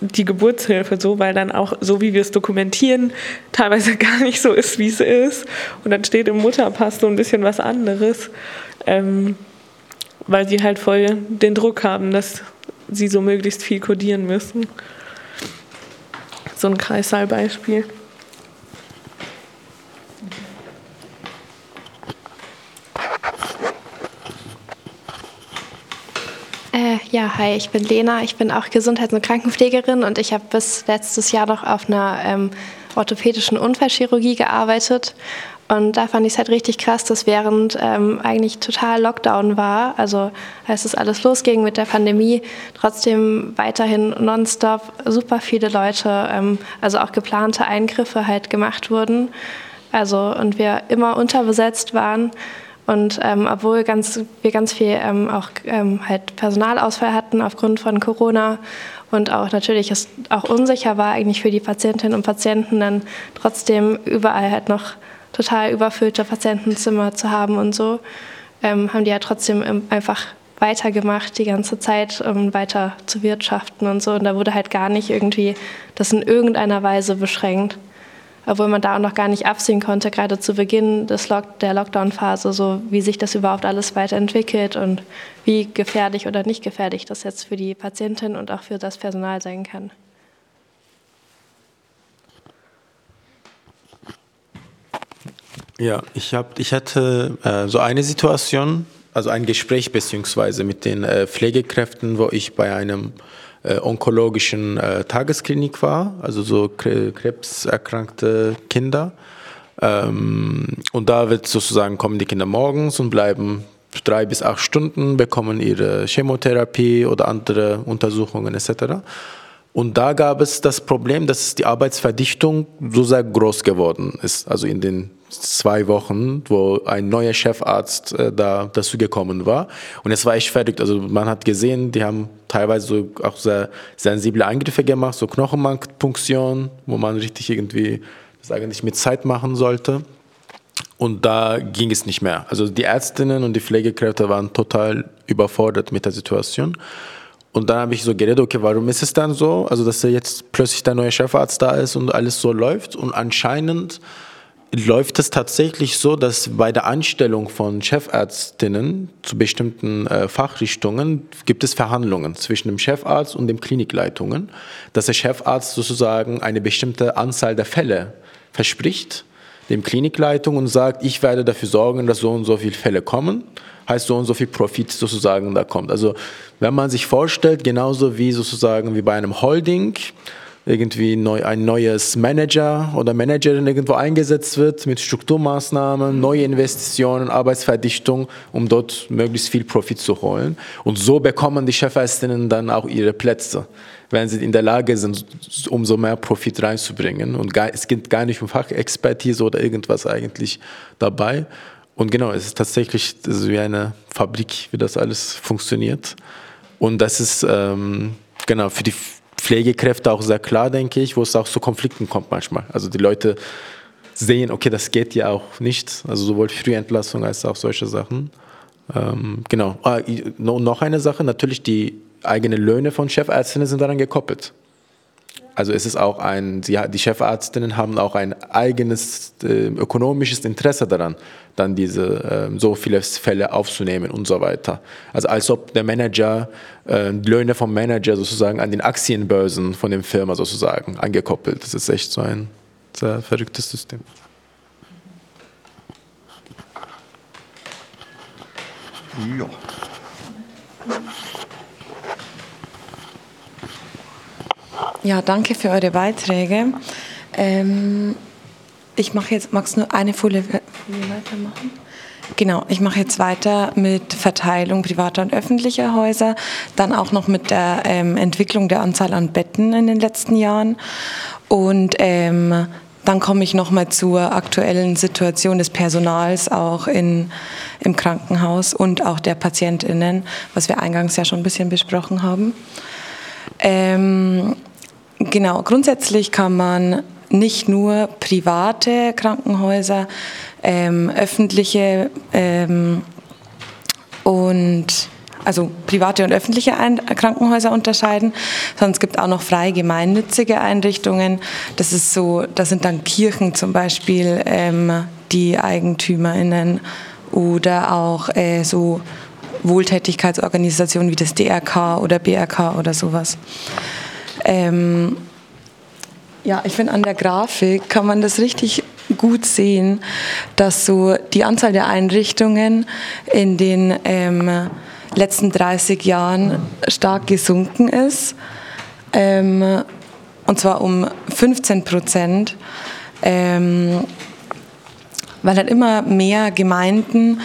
die Geburtshilfe so, weil dann auch, so wie wir es dokumentieren, teilweise gar nicht so ist, wie es ist. Und dann steht im Mutterpass so ein bisschen was anderes, ähm, weil sie halt voll den Druck haben, dass sie so möglichst viel kodieren müssen. So ein Kreissaalbeispiel. Äh, ja, hi, ich bin Lena. Ich bin auch Gesundheits- und Krankenpflegerin und ich habe bis letztes Jahr noch auf einer ähm, orthopädischen Unfallchirurgie gearbeitet und da fand ich es halt richtig krass, dass während ähm, eigentlich total Lockdown war, also als es alles losging mit der Pandemie, trotzdem weiterhin nonstop super viele Leute, ähm, also auch geplante Eingriffe halt gemacht wurden. Also und wir immer unterbesetzt waren. Und ähm, obwohl ganz, wir ganz viel ähm, auch ähm, halt Personalausfall hatten aufgrund von Corona und auch natürlich es auch unsicher war eigentlich für die Patientinnen und Patienten dann trotzdem überall halt noch total überfüllte Patientenzimmer zu haben und so, ähm, haben die ja trotzdem einfach weitergemacht die ganze Zeit, um weiter zu wirtschaften und so. Und da wurde halt gar nicht irgendwie das in irgendeiner Weise beschränkt obwohl man da auch noch gar nicht absehen konnte, gerade zu Beginn des Lock der Lockdown-Phase, so wie sich das überhaupt alles weiterentwickelt und wie gefährlich oder nicht gefährlich das jetzt für die Patientin und auch für das Personal sein kann. Ja, ich, hab, ich hatte äh, so eine Situation, also ein Gespräch beziehungsweise mit den äh, Pflegekräften, wo ich bei einem äh, onkologischen äh, Tagesklinik war, also so krebserkrankte Kinder. Ähm, und da wird sozusagen kommen die Kinder morgens und bleiben drei bis acht Stunden, bekommen ihre Chemotherapie oder andere Untersuchungen etc. Und da gab es das Problem, dass die Arbeitsverdichtung so sehr groß geworden ist. Also in den zwei Wochen, wo ein neuer Chefarzt äh, da dazu gekommen war. Und es war echt verrückt. Also man hat gesehen, die haben teilweise so auch sehr sensible Eingriffe gemacht, so Knochenmarkpunktion, wo man richtig irgendwie das eigentlich mit Zeit machen sollte. Und da ging es nicht mehr. Also die Ärztinnen und die Pflegekräfte waren total überfordert mit der Situation. Und dann habe ich so geredet, okay, warum ist es dann so? Also, dass jetzt plötzlich der neue Chefarzt da ist und alles so läuft. Und anscheinend läuft es tatsächlich so, dass bei der Anstellung von Chefärztinnen zu bestimmten äh, Fachrichtungen gibt es Verhandlungen zwischen dem Chefarzt und den Klinikleitungen, dass der Chefarzt sozusagen eine bestimmte Anzahl der Fälle verspricht dem Klinikleitung und sagt, ich werde dafür sorgen, dass so und so viele Fälle kommen, heißt so und so viel Profit sozusagen da kommt. Also wenn man sich vorstellt, genauso wie sozusagen wie bei einem Holding, irgendwie neu, ein neues Manager oder Managerin irgendwo eingesetzt wird mit Strukturmaßnahmen, neue Investitionen, Arbeitsverdichtung, um dort möglichst viel Profit zu holen. Und so bekommen die Chefärztinnen dann auch ihre Plätze, wenn sie in der Lage sind, umso mehr Profit reinzubringen. Und gar, es geht gar nicht um Fachexpertise oder irgendwas eigentlich dabei. Und genau, es ist tatsächlich ist wie eine Fabrik, wie das alles funktioniert. Und das ist ähm, genau für die Pflegekräfte auch sehr klar, denke ich, wo es auch zu Konflikten kommt manchmal. Also die Leute sehen, okay, das geht ja auch nicht. Also sowohl Frühentlassung als auch solche Sachen. Ähm, genau. Ah, noch eine Sache, natürlich die eigenen Löhne von Chefärztinnen sind daran gekoppelt. Also es ist auch ein, die Chefärztinnen haben auch ein eigenes äh, ökonomisches Interesse daran, dann diese äh, so viele Fälle aufzunehmen und so weiter. Also als ob der Manager äh, Löhne vom Manager sozusagen an den Aktienbörsen von der Firma sozusagen angekoppelt. Das ist echt so ein sehr verrücktes System. Ja. Ja, danke für eure Beiträge. Ähm, ich mache jetzt, magst du nur eine Folie, Folie weitermachen? Genau, ich mache jetzt weiter mit Verteilung privater und öffentlicher Häuser, dann auch noch mit der ähm, Entwicklung der Anzahl an Betten in den letzten Jahren und ähm, dann komme ich noch mal zur aktuellen Situation des Personals auch in, im Krankenhaus und auch der PatientInnen, was wir eingangs ja schon ein bisschen besprochen haben. Ähm, Genau, grundsätzlich kann man nicht nur private Krankenhäuser, ähm, öffentliche ähm, und also private und öffentliche Ein Krankenhäuser unterscheiden, sondern es gibt auch noch frei gemeinnützige Einrichtungen. Das ist so, das sind dann Kirchen zum Beispiel ähm, die EigentümerInnen oder auch äh, so Wohltätigkeitsorganisationen wie das DRK oder BRK oder sowas. Ähm, ja, ich finde, an der Grafik kann man das richtig gut sehen, dass so die Anzahl der Einrichtungen in den ähm, letzten 30 Jahren stark gesunken ist. Ähm, und zwar um 15 Prozent. Ähm, weil halt immer mehr Gemeinden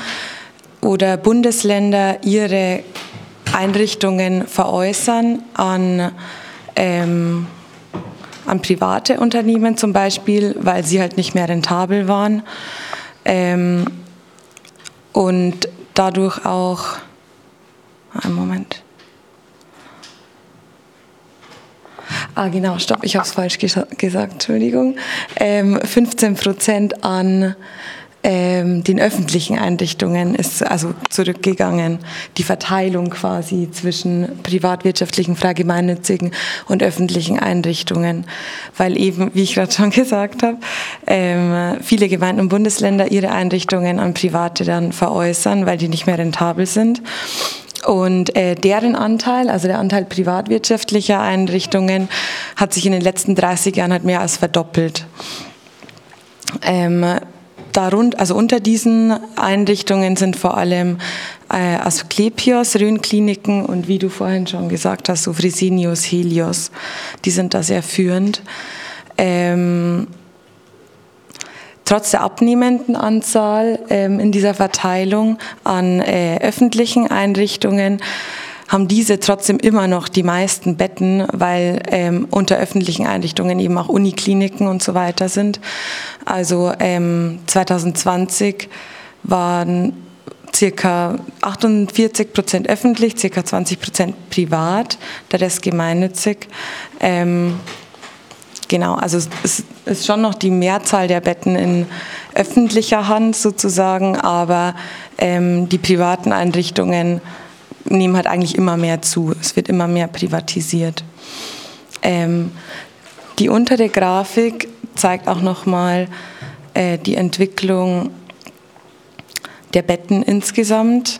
oder Bundesländer ihre Einrichtungen veräußern an, ähm, an private Unternehmen zum Beispiel, weil sie halt nicht mehr rentabel waren. Ähm, und dadurch auch, einen Moment. Ah, genau, stopp, ich habe es falsch gesagt, Entschuldigung. Ähm, 15 Prozent an ähm, den öffentlichen Einrichtungen ist also zurückgegangen. Die Verteilung quasi zwischen privatwirtschaftlichen, freigemeinnützigen und öffentlichen Einrichtungen. Weil eben, wie ich gerade schon gesagt habe, ähm, viele Gemeinden und Bundesländer ihre Einrichtungen an Private dann veräußern, weil die nicht mehr rentabel sind. Und äh, deren Anteil, also der Anteil privatwirtschaftlicher Einrichtungen, hat sich in den letzten 30 Jahren halt mehr als verdoppelt. Ähm, darunter, also unter diesen Einrichtungen sind vor allem äh, Asklepios, Rhönkliniken und wie du vorhin schon gesagt hast, so Fresenius, Helios, die sind da sehr führend. Ähm, trotz der abnehmenden Anzahl ähm, in dieser Verteilung an äh, öffentlichen Einrichtungen haben diese trotzdem immer noch die meisten Betten, weil ähm, unter öffentlichen Einrichtungen eben auch Unikliniken und so weiter sind. Also ähm, 2020 waren circa 48 Prozent öffentlich, circa 20 Prozent privat, der Rest gemeinnützig. Ähm, Genau, also es ist schon noch die Mehrzahl der Betten in öffentlicher Hand sozusagen, aber ähm, die privaten Einrichtungen nehmen halt eigentlich immer mehr zu. Es wird immer mehr privatisiert. Ähm, die untere Grafik zeigt auch nochmal äh, die Entwicklung der Betten insgesamt.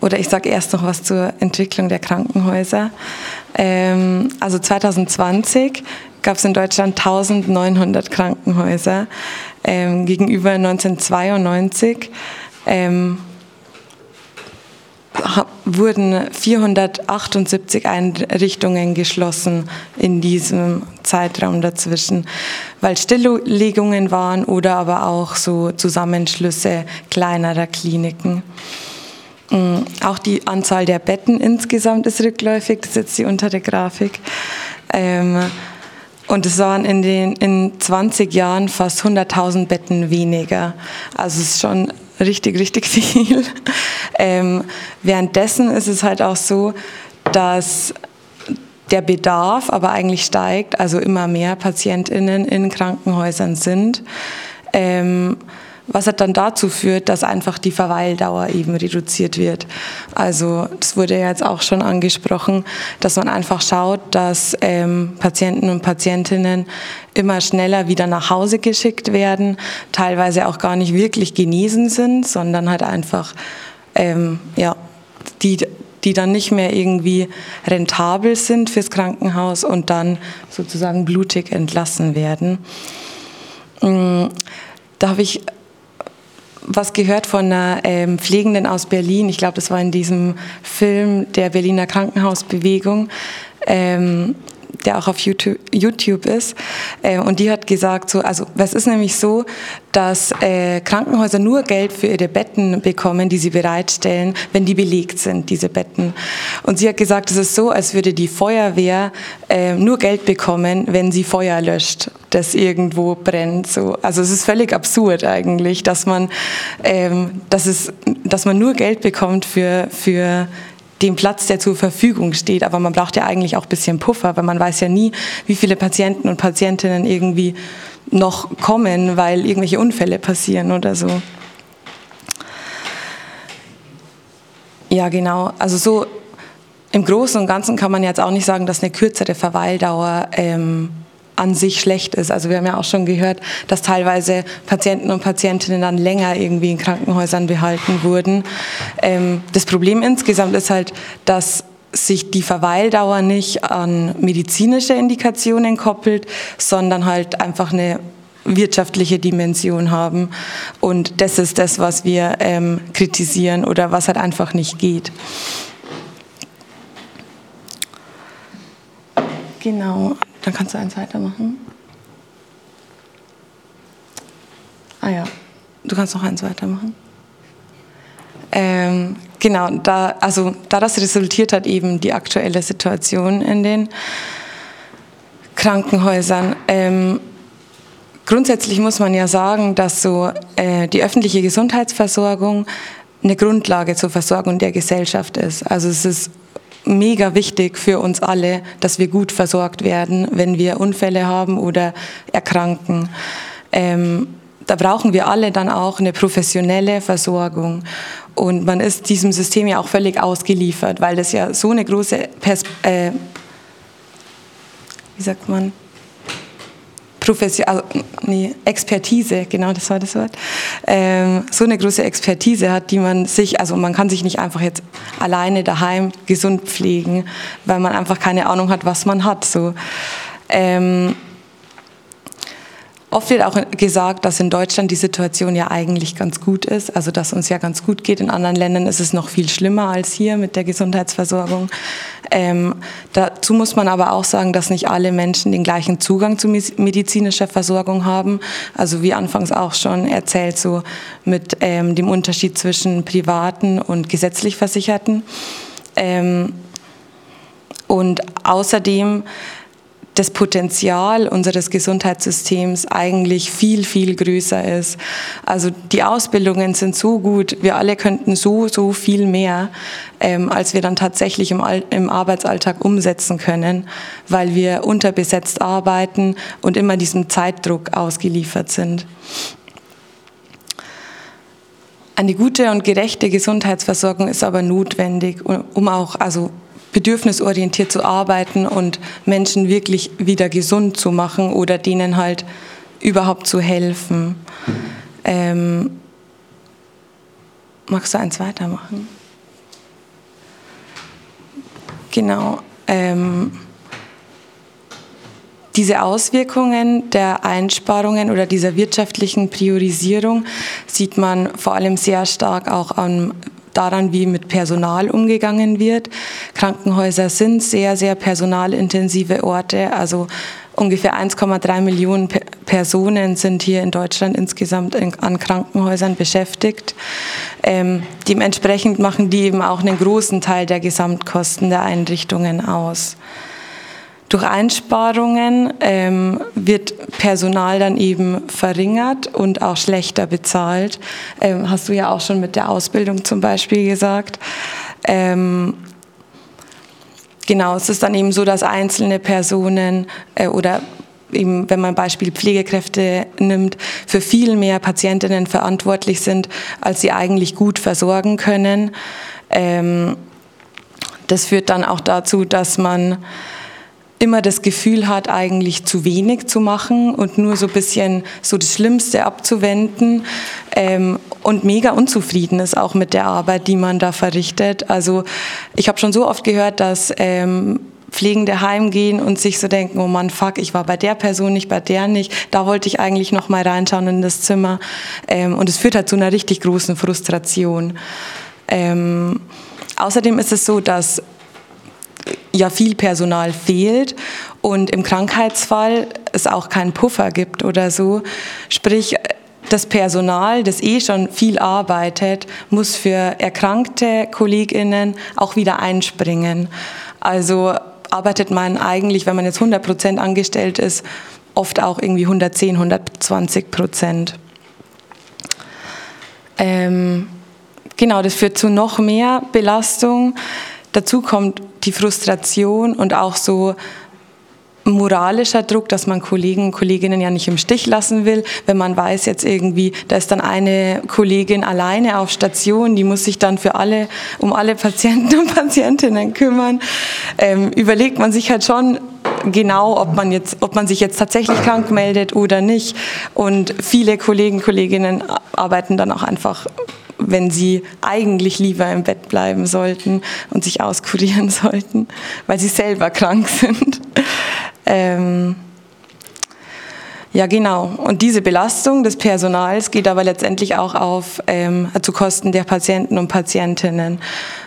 Oder ich sage erst noch was zur Entwicklung der Krankenhäuser. Ähm, also 2020 gab es in Deutschland 1900 Krankenhäuser ähm, gegenüber 1992 ähm, wurden 478 Einrichtungen geschlossen in diesem Zeitraum dazwischen, weil Stilllegungen waren oder aber auch so Zusammenschlüsse kleinerer Kliniken. Mm, auch die Anzahl der Betten insgesamt ist rückläufig, das ist jetzt die untere Grafik. Ähm, und es waren in den in 20 Jahren fast 100.000 Betten weniger. Also es ist schon richtig, richtig viel. Ähm, währenddessen ist es halt auch so, dass der Bedarf aber eigentlich steigt, also immer mehr PatientInnen in Krankenhäusern sind. Ähm, was halt dann dazu führt, dass einfach die Verweildauer eben reduziert wird. Also das wurde ja jetzt auch schon angesprochen, dass man einfach schaut, dass ähm, Patienten und Patientinnen immer schneller wieder nach Hause geschickt werden, teilweise auch gar nicht wirklich genesen sind, sondern halt einfach ähm, ja die die dann nicht mehr irgendwie rentabel sind fürs Krankenhaus und dann sozusagen blutig entlassen werden. Mm, da habe ich was gehört von einer ähm, Pflegenden aus Berlin. Ich glaube, das war in diesem Film der Berliner Krankenhausbewegung. Ähm, der auch auf YouTube, YouTube ist. Äh, und die hat gesagt, so, also es ist nämlich so, dass äh, Krankenhäuser nur Geld für ihre Betten bekommen, die sie bereitstellen, wenn die belegt sind, diese Betten. Und sie hat gesagt, es ist so, als würde die Feuerwehr äh, nur Geld bekommen, wenn sie Feuer löscht, das irgendwo brennt. So. Also es ist völlig absurd eigentlich, dass man, ähm, dass es, dass man nur Geld bekommt für, für den Platz, der zur Verfügung steht. Aber man braucht ja eigentlich auch ein bisschen Puffer, weil man weiß ja nie, wie viele Patienten und Patientinnen irgendwie noch kommen, weil irgendwelche Unfälle passieren oder so. Ja, genau. Also so im Großen und Ganzen kann man jetzt auch nicht sagen, dass eine kürzere Verweildauer ähm, an sich schlecht ist. Also wir haben ja auch schon gehört, dass teilweise Patienten und Patientinnen dann länger irgendwie in Krankenhäusern behalten wurden. Ähm, das Problem insgesamt ist halt, dass sich die Verweildauer nicht an medizinische Indikationen koppelt, sondern halt einfach eine wirtschaftliche Dimension haben. Und das ist das, was wir ähm, kritisieren oder was halt einfach nicht geht. Genau, dann kannst du eins weitermachen. Ah ja, du kannst noch eins weitermachen. Ähm, genau, da, also daraus resultiert hat eben die aktuelle Situation in den Krankenhäusern. Ähm, grundsätzlich muss man ja sagen, dass so äh, die öffentliche Gesundheitsversorgung eine Grundlage zur Versorgung der Gesellschaft ist. Also es ist mega wichtig für uns alle, dass wir gut versorgt werden, wenn wir Unfälle haben oder erkranken. Ähm, da brauchen wir alle dann auch eine professionelle Versorgung. Und man ist diesem System ja auch völlig ausgeliefert, weil das ja so eine große, Pers äh, wie sagt man, Profession, also, nee, Expertise, genau das war das Wort, ähm, so eine große Expertise hat, die man sich, also man kann sich nicht einfach jetzt alleine daheim gesund pflegen, weil man einfach keine Ahnung hat, was man hat. So. Ähm, Oft wird auch gesagt, dass in Deutschland die Situation ja eigentlich ganz gut ist, also dass uns ja ganz gut geht. In anderen Ländern ist es noch viel schlimmer als hier mit der Gesundheitsversorgung. Ähm, dazu muss man aber auch sagen, dass nicht alle Menschen den gleichen Zugang zu medizinischer Versorgung haben. Also wie anfangs auch schon erzählt, so mit ähm, dem Unterschied zwischen privaten und gesetzlich Versicherten. Ähm, und außerdem das Potenzial unseres Gesundheitssystems eigentlich viel, viel größer ist. Also die Ausbildungen sind so gut, wir alle könnten so, so viel mehr, ähm, als wir dann tatsächlich im, im Arbeitsalltag umsetzen können, weil wir unterbesetzt arbeiten und immer diesem Zeitdruck ausgeliefert sind. Eine gute und gerechte Gesundheitsversorgung ist aber notwendig, um auch also bedürfnisorientiert zu arbeiten und Menschen wirklich wieder gesund zu machen oder denen halt überhaupt zu helfen. Ähm, magst du eins weitermachen? Genau. Ähm, diese Auswirkungen der Einsparungen oder dieser wirtschaftlichen Priorisierung sieht man vor allem sehr stark auch am daran, wie mit Personal umgegangen wird. Krankenhäuser sind sehr, sehr personalintensive Orte. Also ungefähr 1,3 Millionen Personen sind hier in Deutschland insgesamt an Krankenhäusern beschäftigt. Ähm, dementsprechend machen die eben auch einen großen Teil der Gesamtkosten der Einrichtungen aus. Durch Einsparungen ähm, wird Personal dann eben verringert und auch schlechter bezahlt. Ähm, hast du ja auch schon mit der Ausbildung zum Beispiel gesagt. Ähm, genau, es ist dann eben so, dass einzelne Personen äh, oder eben, wenn man Beispiel Pflegekräfte nimmt, für viel mehr Patientinnen verantwortlich sind, als sie eigentlich gut versorgen können. Ähm, das führt dann auch dazu, dass man immer das Gefühl hat, eigentlich zu wenig zu machen und nur so ein bisschen so das Schlimmste abzuwenden ähm, und mega unzufrieden ist auch mit der Arbeit, die man da verrichtet. Also ich habe schon so oft gehört, dass ähm, Pflegende heimgehen und sich so denken, oh Mann, fuck, ich war bei der Person nicht, bei der nicht. Da wollte ich eigentlich noch mal reinschauen in das Zimmer. Ähm, und es führt halt zu einer richtig großen Frustration. Ähm, außerdem ist es so, dass ja viel Personal fehlt und im Krankheitsfall es auch keinen Puffer gibt oder so. Sprich, das Personal, das eh schon viel arbeitet, muss für erkrankte Kolleginnen auch wieder einspringen. Also arbeitet man eigentlich, wenn man jetzt 100 Prozent angestellt ist, oft auch irgendwie 110, 120 Prozent. Ähm, genau, das führt zu noch mehr Belastung. Dazu kommt die Frustration und auch so moralischer Druck, dass man Kollegen und Kolleginnen ja nicht im Stich lassen will, wenn man weiß jetzt irgendwie, da ist dann eine Kollegin alleine auf Station, die muss sich dann für alle, um alle Patienten und Patientinnen kümmern, ähm, überlegt man sich halt schon genau, ob man jetzt, ob man sich jetzt tatsächlich krank meldet oder nicht. Und viele Kollegen, Kolleginnen arbeiten dann auch einfach wenn sie eigentlich lieber im Bett bleiben sollten und sich auskurieren sollten, weil sie selber krank sind. Ähm Ja, genau. Und diese Belastung des Personals geht aber letztendlich auch auf ähm, zu Kosten der Patienten und Patientinnen,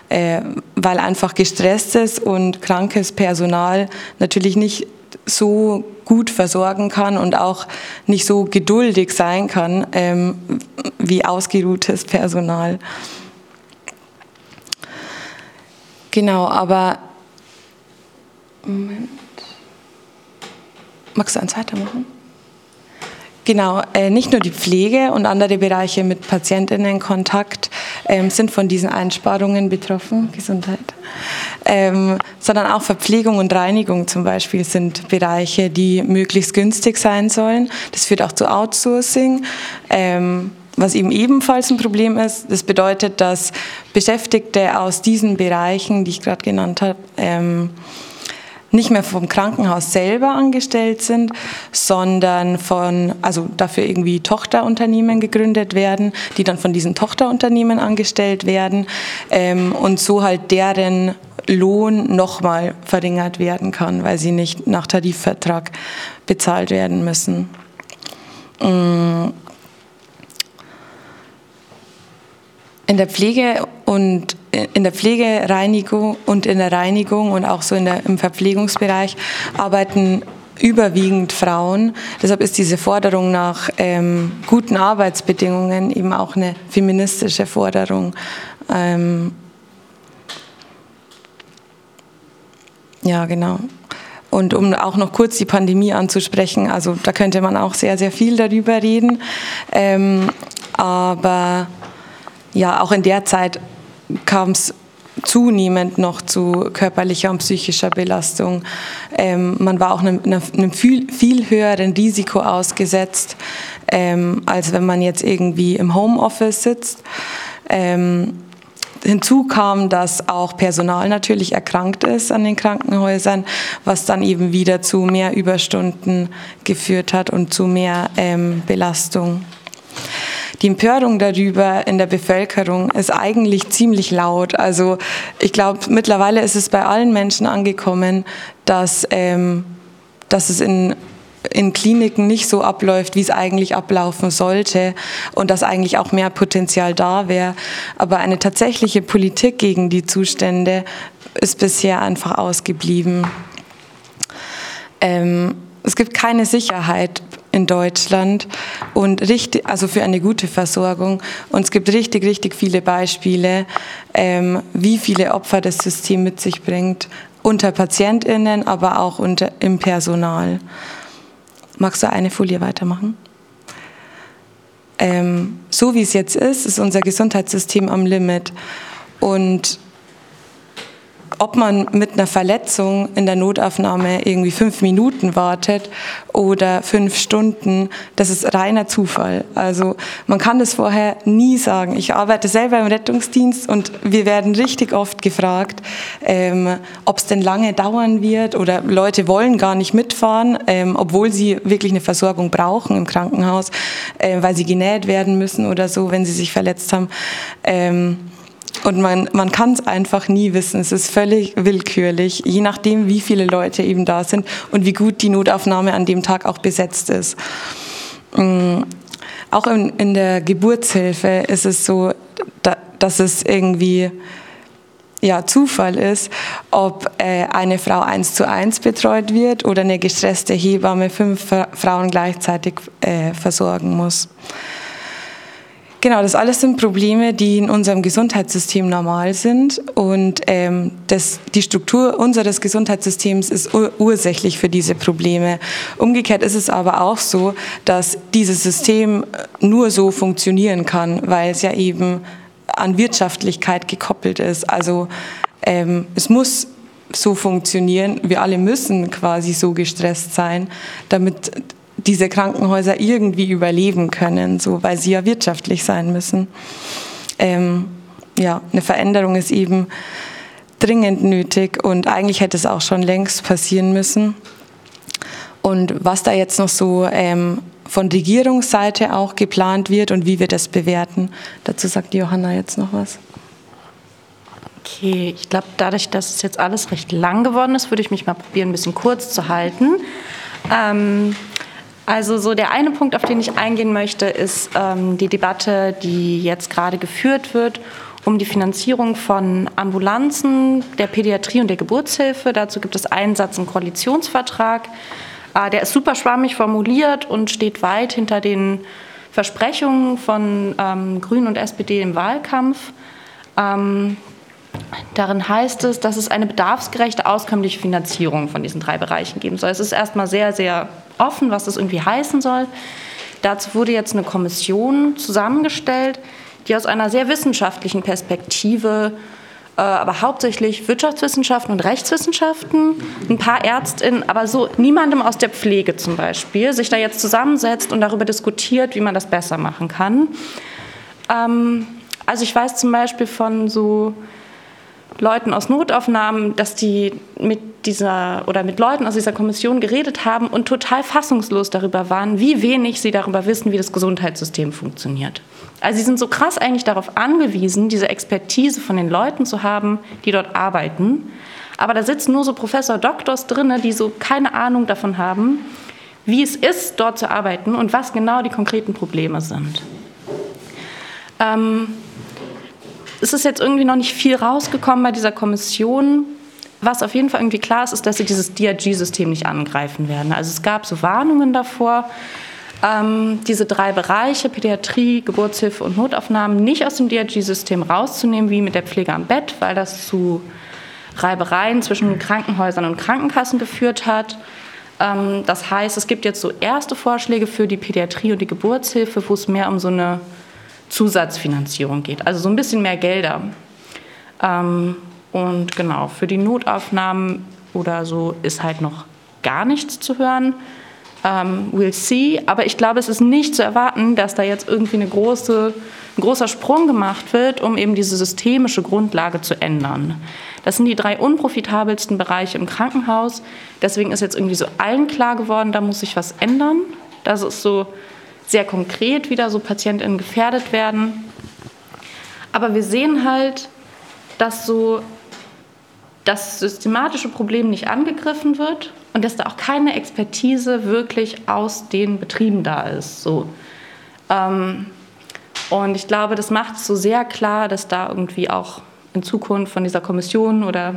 äh, weil einfach gestresstes und krankes Personal natürlich nicht so gut versorgen kann und auch nicht so geduldig sein kann ähm, wie ausgeruhtes Personal. Genau, aber Moment. Magst du eins weitermachen? Genau, äh, nicht nur die Pflege und andere Bereiche mit Patientinnenkontakt ähm, sind von diesen Einsparungen betroffen, Gesundheit, ähm, sondern auch Verpflegung und Reinigung zum Beispiel sind Bereiche, die möglichst günstig sein sollen. Das führt auch zu Outsourcing. Ähm, was eben ebenfalls ein Problem ist, das bedeutet, dass Beschäftigte aus diesen Bereichen, die ich gerade genannt habe, ähm, nicht mehr vom Krankenhaus selber angestellt sind, sondern von, also dafür irgendwie Tochterunternehmen gegründet werden, die dann von diesen Tochterunternehmen angestellt werden ähm, und so halt deren Lohn nochmal verringert werden kann, weil sie nicht nach Tarifvertrag bezahlt werden müssen. Mm. In der Pflege und in der Pflegereinigung und in der Reinigung und auch so in der, im Verpflegungsbereich arbeiten überwiegend Frauen. Deshalb ist diese Forderung nach ähm, guten Arbeitsbedingungen eben auch eine feministische Forderung. Ähm ja, genau. Und um auch noch kurz die Pandemie anzusprechen, also da könnte man auch sehr, sehr viel darüber reden. Ähm, aber ja, auch in der Zeit kam es zunehmend noch zu körperlicher und psychischer Belastung. Ähm, man war auch einem, einem viel, viel, höheren Risiko ausgesetzt, ähm, als wenn man jetzt irgendwie im Homeoffice sitzt. Ähm, hinzu kam, dass auch Personal natürlich erkrankt ist an den Krankenhäusern, was dann eben wieder zu mehr Überstunden geführt hat und zu mehr ähm, Belastung. Die Empörung darüber in der Bevölkerung ist eigentlich ziemlich laut. Also ich glaube, mittlerweile ist es bei allen Menschen angekommen, dass, ähm, dass es in in Kliniken nicht so abläuft, wie es eigentlich ablaufen sollte und dass eigentlich auch mehr Potenzial da wäre. Aber eine tatsächliche Politik gegen die Zustände ist bisher einfach ausgeblieben. Ähm, es gibt keine Sicherheit in Deutschland und richtig, also für eine gute Versorgung. Und es gibt richtig, richtig viele Beispiele, ähm, wie viele Opfer das System mit sich bringt, unter PatientInnen, aber auch unter, im Personal. Magst du eine Folie weitermachen? Ähm, so wie es jetzt ist, ist unser Gesundheitssystem am Limit. Und ob man mit einer Verletzung in der Notaufnahme irgendwie fünf Minuten wartet oder fünf Stunden, das ist reiner Zufall. Also man kann das vorher nie sagen. Ich arbeite selber im Rettungsdienst und wir werden richtig oft gefragt, ähm, ob es denn lange dauern wird oder Leute wollen gar nicht mitfahren, ähm, obwohl sie wirklich eine Versorgung brauchen im Krankenhaus, äh, weil sie genäht werden müssen oder so, wenn sie sich verletzt haben. Ähm, und man, man kann es einfach nie wissen. Es ist völlig willkürlich, je nachdem, wie viele Leute eben da sind und wie gut die Notaufnahme an dem Tag auch besetzt ist. Mm, auch in, in der Geburtshilfe ist es so, da, dass es irgendwie ja, Zufall ist, ob äh, eine Frau eins zu eins betreut wird oder eine gestresste Hebamme fünf Frauen gleichzeitig äh, versorgen muss. Genau, das alles sind Probleme, die in unserem Gesundheitssystem normal sind und ähm, das, die Struktur unseres Gesundheitssystems ist ur ursächlich für diese Probleme. Umgekehrt ist es aber auch so, dass dieses System nur so funktionieren kann, weil es ja eben an Wirtschaftlichkeit gekoppelt ist. Also ähm, es muss so funktionieren. Wir alle müssen quasi so gestresst sein, damit diese Krankenhäuser irgendwie überleben können, so, weil sie ja wirtschaftlich sein müssen. Ähm, ja, eine Veränderung ist eben dringend nötig und eigentlich hätte es auch schon längst passieren müssen. Und was da jetzt noch so ähm, von Regierungsseite auch geplant wird und wie wir das bewerten, dazu sagt Johanna jetzt noch was. Okay, ich glaube, dadurch, dass es jetzt alles recht lang geworden ist, würde ich mich mal probieren, ein bisschen kurz zu halten. Ähm, Also so der eine Punkt, auf den ich eingehen möchte, ist ähm, die Debatte, die jetzt gerade geführt wird um die Finanzierung von Ambulanzen, der Pädiatrie und der Geburtshilfe. Dazu gibt es einen Satz im Koalitionsvertrag. Äh, der ist super schwammig formuliert und steht weit hinter den Versprechungen von ähm, Grünen und SPD im Wahlkampf. Ähm, darin heißt es, dass es eine bedarfsgerechte, auskömmliche Finanzierung von diesen drei Bereichen geben soll. Es ist erstmal sehr, sehr offen, was das irgendwie heißen soll. Dazu wurde jetzt eine Kommission zusammengestellt, die aus einer sehr wissenschaftlichen Perspektive, äh, aber hauptsächlich Wirtschaftswissenschaften und Rechtswissenschaften, ein paar Ärztinnen, aber so niemandem aus der Pflege zum Beispiel, sich da jetzt zusammensetzt und darüber diskutiert, wie man das besser machen kann. Ähm, also ich weiß zum Beispiel von so Leuten aus Notaufnahmen, dass die mit dieser oder mit Leuten aus dieser Kommission geredet haben und total fassungslos darüber waren, wie wenig sie darüber wissen, wie das Gesundheitssystem funktioniert. Also sie sind so krass eigentlich darauf angewiesen, diese Expertise von den Leuten zu haben, die dort arbeiten. Aber da sitzen nur so Professor Doktors drin, die so keine Ahnung davon haben, wie es ist, dort zu arbeiten und was genau die konkreten Probleme sind. Ähm, es ist jetzt irgendwie noch nicht viel rausgekommen bei dieser Kommission. Was auf jeden Fall irgendwie klar ist, ist, dass sie dieses DRG-System nicht angreifen werden. Also es gab so Warnungen davor, ähm, diese drei Bereiche, Pädiatrie, Geburtshilfe und Notaufnahmen, nicht aus dem DRG-System rauszunehmen, wie mit der Pflege am Bett, weil das zu Reibereien zwischen Krankenhäusern und Krankenkassen geführt hat. Ähm, das heißt, es gibt jetzt so erste Vorschläge für die Pädiatrie und die Geburtshilfe, wo es mehr um so eine Zusatzfinanzierung geht, also so ein bisschen mehr Gelder. Ähm, und genau, für die Notaufnahmen oder so ist halt noch gar nichts zu hören. Ähm, we'll see, aber ich glaube, es ist nicht zu erwarten, dass da jetzt irgendwie eine große, ein großer Sprung gemacht wird, um eben diese systemische Grundlage zu ändern. Das sind die drei unprofitabelsten Bereiche im Krankenhaus. Deswegen ist jetzt irgendwie so allen klar geworden, da muss sich was ändern. Das ist so sehr konkret wieder so PatientInnen gefährdet werden. Aber wir sehen halt, dass so das systematische Problem nicht angegriffen wird und dass da auch keine Expertise wirklich aus den Betrieben da ist. So. Ähm, und ich glaube, das macht es so sehr klar, dass da irgendwie auch in Zukunft von dieser Kommission oder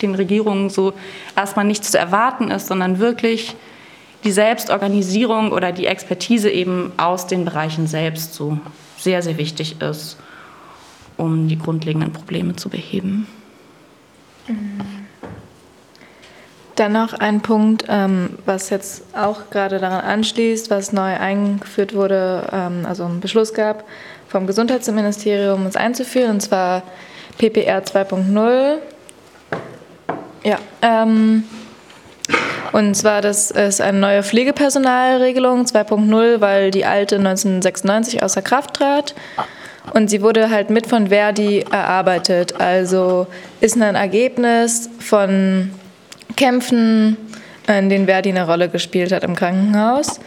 den Regierungen so erstmal nichts zu erwarten ist, sondern wirklich die Selbstorganisierung oder die Expertise eben aus den Bereichen selbst so sehr, sehr wichtig ist, um die grundlegenden Probleme zu beheben. Dann noch ein Punkt, ähm, was jetzt auch gerade daran anschließt, was neu eingeführt wurde, ähm, also einen Beschluss gab vom Gesundheitsministerium, es einzuführen, und zwar PPR 2.0. Ja, ähm, und zwar, das ist eine neue Pflegepersonalregelung 2.0, weil die alte 1996 außer Kraft trat. Und sie wurde halt mit von Verdi erarbeitet. Also ist ein Ergebnis von Kämpfen, in denen Verdi eine Rolle gespielt hat im Krankenhaus.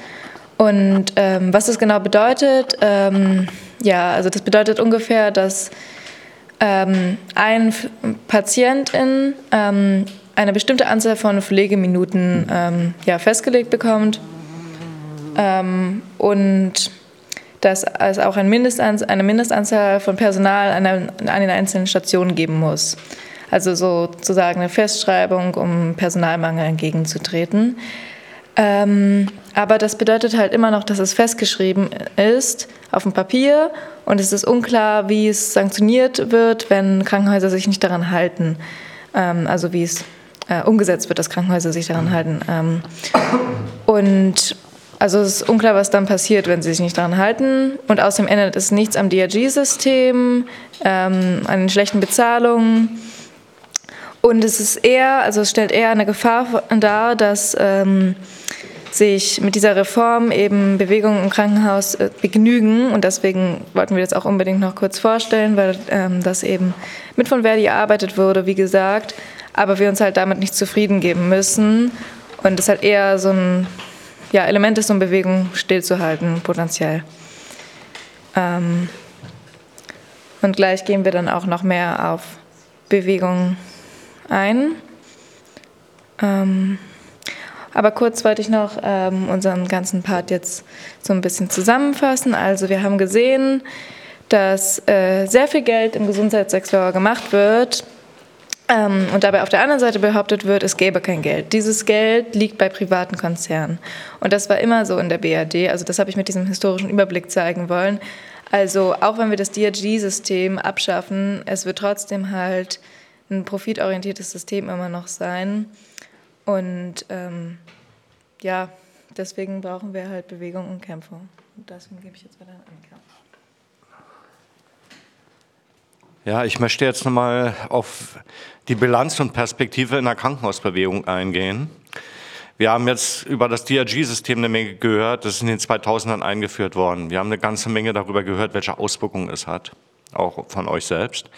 Und ähm, was das genau bedeutet, ähm, ja, also das bedeutet ungefähr, dass ähm, ein Patientin ähm, eine bestimmte Anzahl von Pflegeminuten ähm, ja, festgelegt bekommt ähm, und dass es auch ein Mindestanz eine Mindestanzahl von Personal an, an den einzelnen Stationen geben muss. Also sozusagen eine Festschreibung, um Personalmangel entgegenzutreten. Ähm, aber das bedeutet halt immer noch, dass es festgeschrieben ist auf dem Papier und es ist unklar, wie es sanktioniert wird, wenn Krankenhäuser sich nicht daran halten. Ähm, also wie es äh, umgesetzt wird, dass Krankenhäuser sich daran halten. Ähm, und also es ist unklar, was dann passiert, wenn sie sich nicht daran halten. Und außerdem ändert es nichts am DRG-System, ähm, an den schlechten Bezahlungen. Und es ist eher, also es stellt eher eine Gefahr dar, dass ähm, sich mit dieser Reform eben Bewegungen im Krankenhaus äh, begnügen. Und deswegen wollten wir das auch unbedingt noch kurz vorstellen, weil ähm, das eben mit von Verdi erarbeitet wurde, wie gesagt aber wir uns halt damit nicht zufrieden geben müssen und es halt eher so ein ja, Element ist, um Bewegung stillzuhalten, potenziell. Ähm, und gleich gehen wir dann auch noch mehr auf Bewegung ein. Ähm, Aber kurz wollte ich noch ähm, unseren ganzen Part jetzt so ein bisschen zusammenfassen. Also wir haben gesehen, dass äh, sehr viel Geld im Gesundheitssektor gemacht wird ähm, und dabei auf der anderen Seite behauptet wird, es gäbe kein Geld. Dieses Geld liegt bei privaten Konzernen. Und das war immer so in der BRD. Also das habe ich mit diesem historischen Überblick zeigen wollen. Also auch wenn wir das DRG-System abschaffen, es wird trotzdem halt ein profitorientiertes System immer noch sein. Und ähm, ja, deswegen brauchen wir halt Bewegung und Kämpfe. Und deswegen gebe ich jetzt weiter an Annika. Ja, ich möchte jetzt nochmal auf die Bilanz und Perspektive in der Krankenhausbewegung eingehen. Wir haben jetzt über das DRG-System eine Menge gehört. Das ist in den 2000ern eingeführt worden. Wir haben eine ganze Menge darüber gehört, welche Auswirkungen es hat, auch von euch selbst.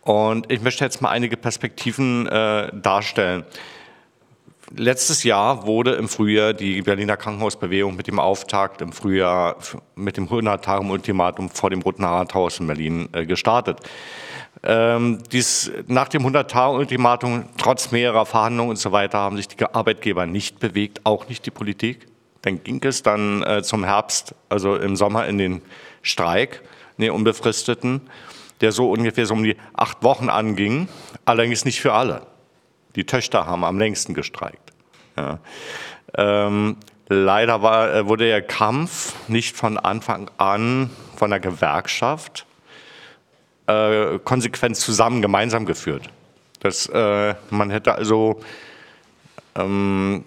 Und ich möchte jetzt mal einige Perspektiven äh, darstellen. Letztes Jahr wurde im Frühjahr die Berliner Krankenhausbewegung mit dem Auftakt im Frühjahr mit dem 100-Tage-Ultimatum vor dem Roten Rathaus in Berlin äh, gestartet. Ähm, dies, nach dem 100-Tage-Ultimatum, trotz mehrerer Verhandlungen und so weiter, haben sich die Arbeitgeber nicht bewegt, auch nicht die Politik. Dann ging es dann äh, zum Herbst, also im Sommer in den Streik, den unbefristeten, der so ungefähr so um die acht Wochen anging, allerdings nicht für alle. Die Töchter haben am längsten gestreikt. Ja. Ähm, leider war, äh, wurde der Kampf nicht von Anfang an von der Gewerkschaft äh, konsequent zusammen, gemeinsam geführt. Das, äh, man hätte also ähm,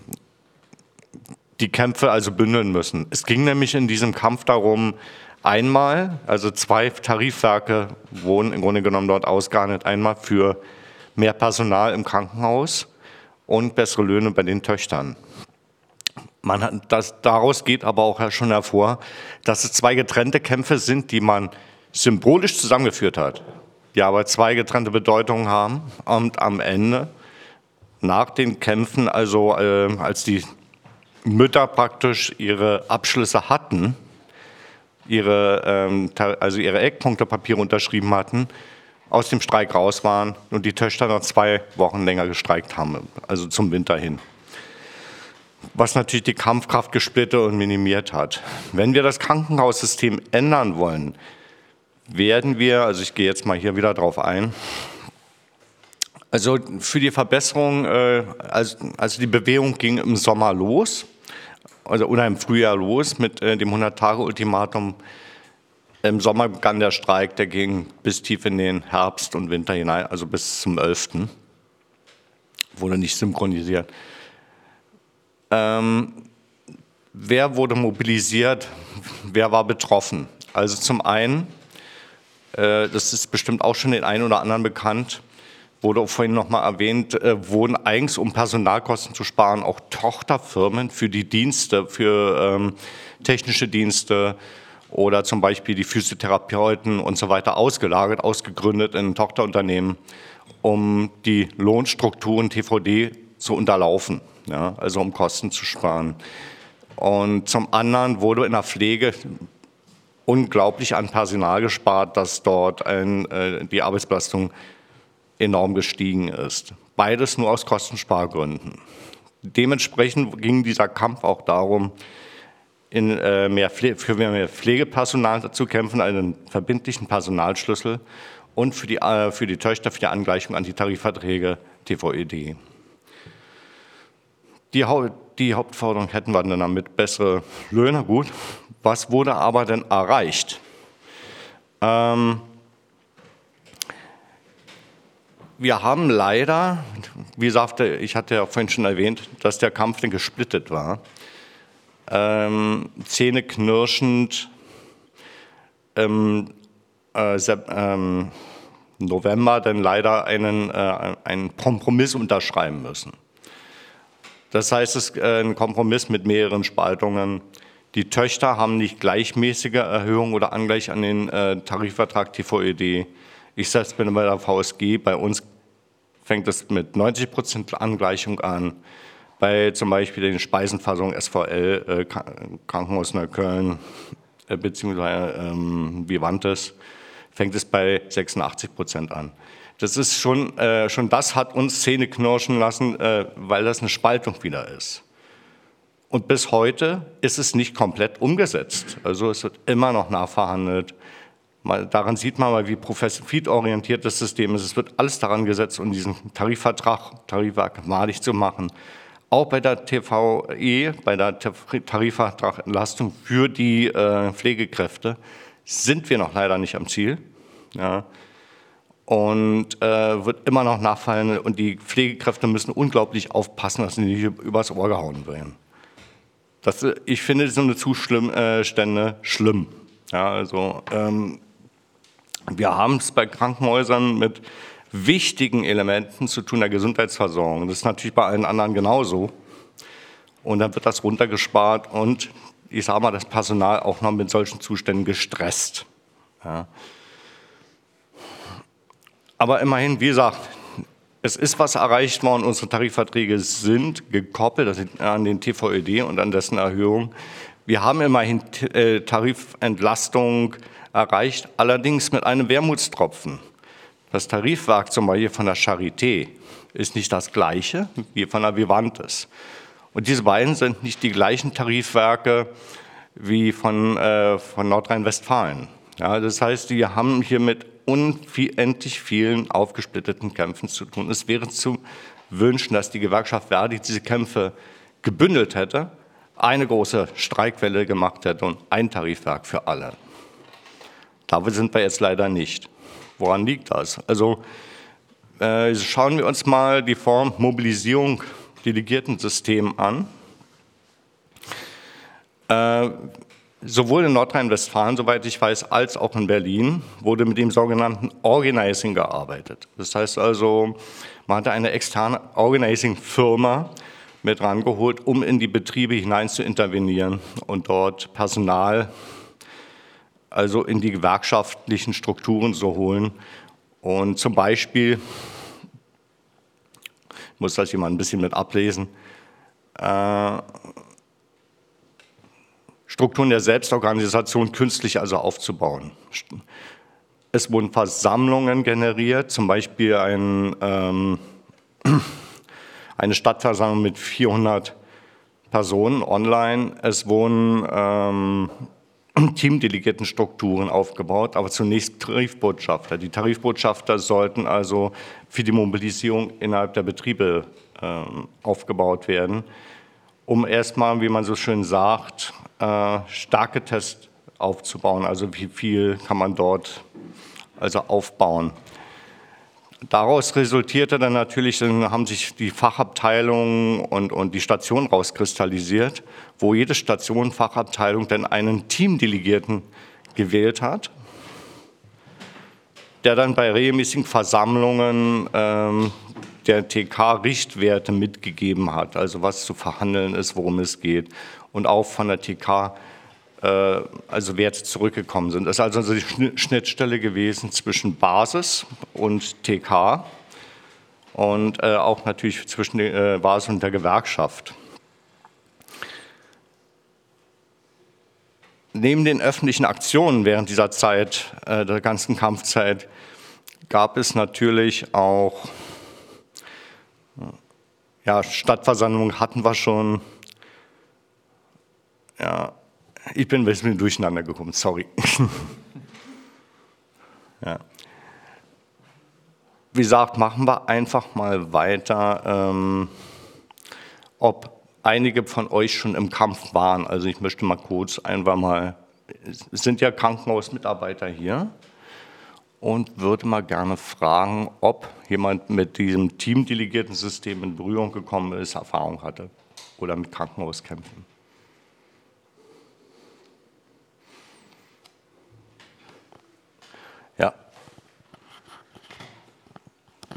die Kämpfe also bündeln müssen. Es ging nämlich in diesem Kampf darum, einmal, also zwei Tarifwerke wurden im Grunde genommen dort ausgehandelt, einmal für mehr Personal im Krankenhaus und bessere Löhne bei den Töchtern. Man hat das, daraus geht aber auch schon hervor, dass es zwei getrennte Kämpfe sind, die man symbolisch zusammengeführt hat, die aber zwei getrennte Bedeutungen haben und am Ende nach den Kämpfen, also äh, als die Mütter praktisch ihre Abschlüsse hatten, ihre, ähm, also ihre Eckpunktepapiere unterschrieben hatten, aus dem Streik raus waren und die Töchter noch zwei Wochen länger gestreikt haben, also zum Winter hin. Was natürlich die Kampfkraft gesplittet und minimiert hat. Wenn wir das Krankenhaussystem ändern wollen, werden wir, also ich gehe jetzt mal hier wieder drauf ein, also für die Verbesserung, also, also die Bewegung ging im Sommer los, also oder im Frühjahr los mit äh, dem 100-Tage-Ultimatum im Sommer begann der Streik, der ging bis tief in den Herbst und Winter hinein, also bis zum 11. Wurde nicht synchronisiert. Ähm, wer wurde mobilisiert? Wer war betroffen? Also zum einen, das ist bestimmt auch schon den einen oder anderen bekannt, wurde vorhin noch mal erwähnt, äh, wurden eigens, um Personalkosten zu sparen, auch Tochterfirmen für die Dienste, für ähm, technische Dienste, oder zum Beispiel die Physiotherapeuten und so weiter ausgelagert, ausgegründet in Tochterunternehmen, um die Lohnstrukturen TVD zu unterlaufen, ja, also um Kosten zu sparen. Und zum anderen wurde in der Pflege unglaublich an Personal gespart, dass dort ein, äh, die Arbeitsbelastung enorm gestiegen ist. Beides nur aus Kostenspargründen. Dementsprechend ging dieser Kampf auch darum, in, äh, mehr für mehr Pflegepersonal zu kämpfen, einen verbindlichen Personalschlüssel und für die, äh, für die Töchter für die Angleichung an die Tarifverträge TVED. Die, die Hauptforderung hätten wir dann damit bessere Löhne, gut. Was wurde aber denn erreicht? Ähm, wir haben leider, wie sagte, ich hatte ja vorhin schon erwähnt, dass der Kampf gesplittet war ähm, zähneknirschend ähm, äh, ähm, November dann leider einen, äh, einen Kompromiss unterschreiben müssen. Das heißt, es ist äh, ein Kompromiss mit mehreren Spaltungen. Die Töchter haben nicht gleichmäßige Erhöhungen oder Angleich an den äh, Tarifvertrag TVED. Ich selbst bin bei der VSG. Bei uns fängt es mit 90 Prozent Angleichung an bei zum Beispiel den Speisenfassungen SVL äh, Krankenhaus Neukölln äh, beziehungsweise ähm, Vivantes fängt es bei 86 Prozent an. Das ist schon, äh, schon das hat uns Zähne knirschen lassen, äh, weil das eine Spaltung wieder ist. Und bis heute ist es nicht komplett umgesetzt. Also es wird immer noch nachverhandelt. Daran sieht man mal, wie profitorientiert das System ist. Es wird alles daran gesetzt, um diesen Tarifvertrag, Tarifvertrag malig zu machen. Auch bei der TVE, bei der Tarifvertragentlastung für die äh, Pflegekräfte, sind wir noch leider nicht am Ziel. Ja. Und äh, wird immer noch nachfallen und die Pflegekräfte müssen unglaublich aufpassen, dass sie nicht übers Ohr gehauen werden. Das, ich finde so eine Zustände äh, schlimm. Ja, also, ähm, wir haben es bei Krankenhäusern mit wichtigen Elementen zu tun der Gesundheitsversorgung. Das ist natürlich bei allen anderen genauso. Und dann wird das runtergespart und ich sage mal, das Personal auch noch mit solchen Zuständen gestresst. Ja. Aber immerhin, wie gesagt, es ist was erreicht worden. Unsere Tarifverträge sind gekoppelt an den TVED und an dessen Erhöhung. Wir haben immerhin äh, Tarifentlastung erreicht, allerdings mit einem Wermutstropfen. Das Tarifwerk zum Beispiel von der Charité ist nicht das gleiche wie von der Vivantes. Und diese beiden sind nicht die gleichen Tarifwerke wie von, äh, von Nordrhein-Westfalen. Ja, das heißt, die haben hier mit unendlich vielen aufgesplitteten Kämpfen zu tun. Es wäre zu wünschen, dass die Gewerkschaft Verdi diese Kämpfe gebündelt hätte, eine große Streikwelle gemacht hätte und ein Tarifwerk für alle. Da sind wir jetzt leider nicht. Woran liegt das? Also äh, schauen wir uns mal die Form Mobilisierung Delegiertensystem an. Äh, sowohl in Nordrhein-Westfalen, soweit ich weiß, als auch in Berlin wurde mit dem sogenannten Organizing gearbeitet. Das heißt also, man hatte eine externe Organizing-Firma mit rangeholt, um in die Betriebe hinein zu intervenieren und dort Personal also in die gewerkschaftlichen Strukturen zu holen. Und zum Beispiel, ich muss das mal ein bisschen mit ablesen, äh, Strukturen der Selbstorganisation künstlich also aufzubauen. Es wurden Versammlungen generiert, zum Beispiel ein, ähm, eine Stadtversammlung mit 400 Personen online. Es wurden ähm, Teamdelegiertenstrukturen aufgebaut, aber zunächst Tarifbotschafter. Die Tarifbotschafter sollten also für die Mobilisierung innerhalb der Betriebe äh, aufgebaut werden, um erstmal, wie man so schön sagt, äh, starke Tests aufzubauen. Also wie viel kann man dort also aufbauen. Daraus resultierte dann natürlich, dann haben sich die Fachabteilungen und, und die Station rauskristallisiert, wo jede Station, Fachabteilung dann einen Teamdelegierten gewählt hat, der dann bei regelmäßigen Versammlungen ähm, der TK Richtwerte mitgegeben hat, also was zu verhandeln ist, worum es geht und auch von der TK äh, also Werte zurückgekommen sind. Das ist also die Schnittstelle gewesen zwischen Basis und TK und äh, auch natürlich zwischen äh, Basis und der Gewerkschaft. Neben den öffentlichen Aktionen während dieser Zeit, der ganzen Kampfzeit, gab es natürlich auch ja, Stadtversammlungen hatten wir schon. Ja, ich bin ein bisschen durcheinander gekommen, sorry. ja. Wie gesagt, machen wir einfach mal weiter, ähm, ob einige von euch schon im Kampf waren. Also ich möchte mal kurz einfach mal, es sind ja Krankenhausmitarbeiter hier und würde mal gerne fragen, ob jemand mit diesem teamdelegierten System in Berührung gekommen ist, Erfahrung hatte oder mit Krankenhauskämpfen.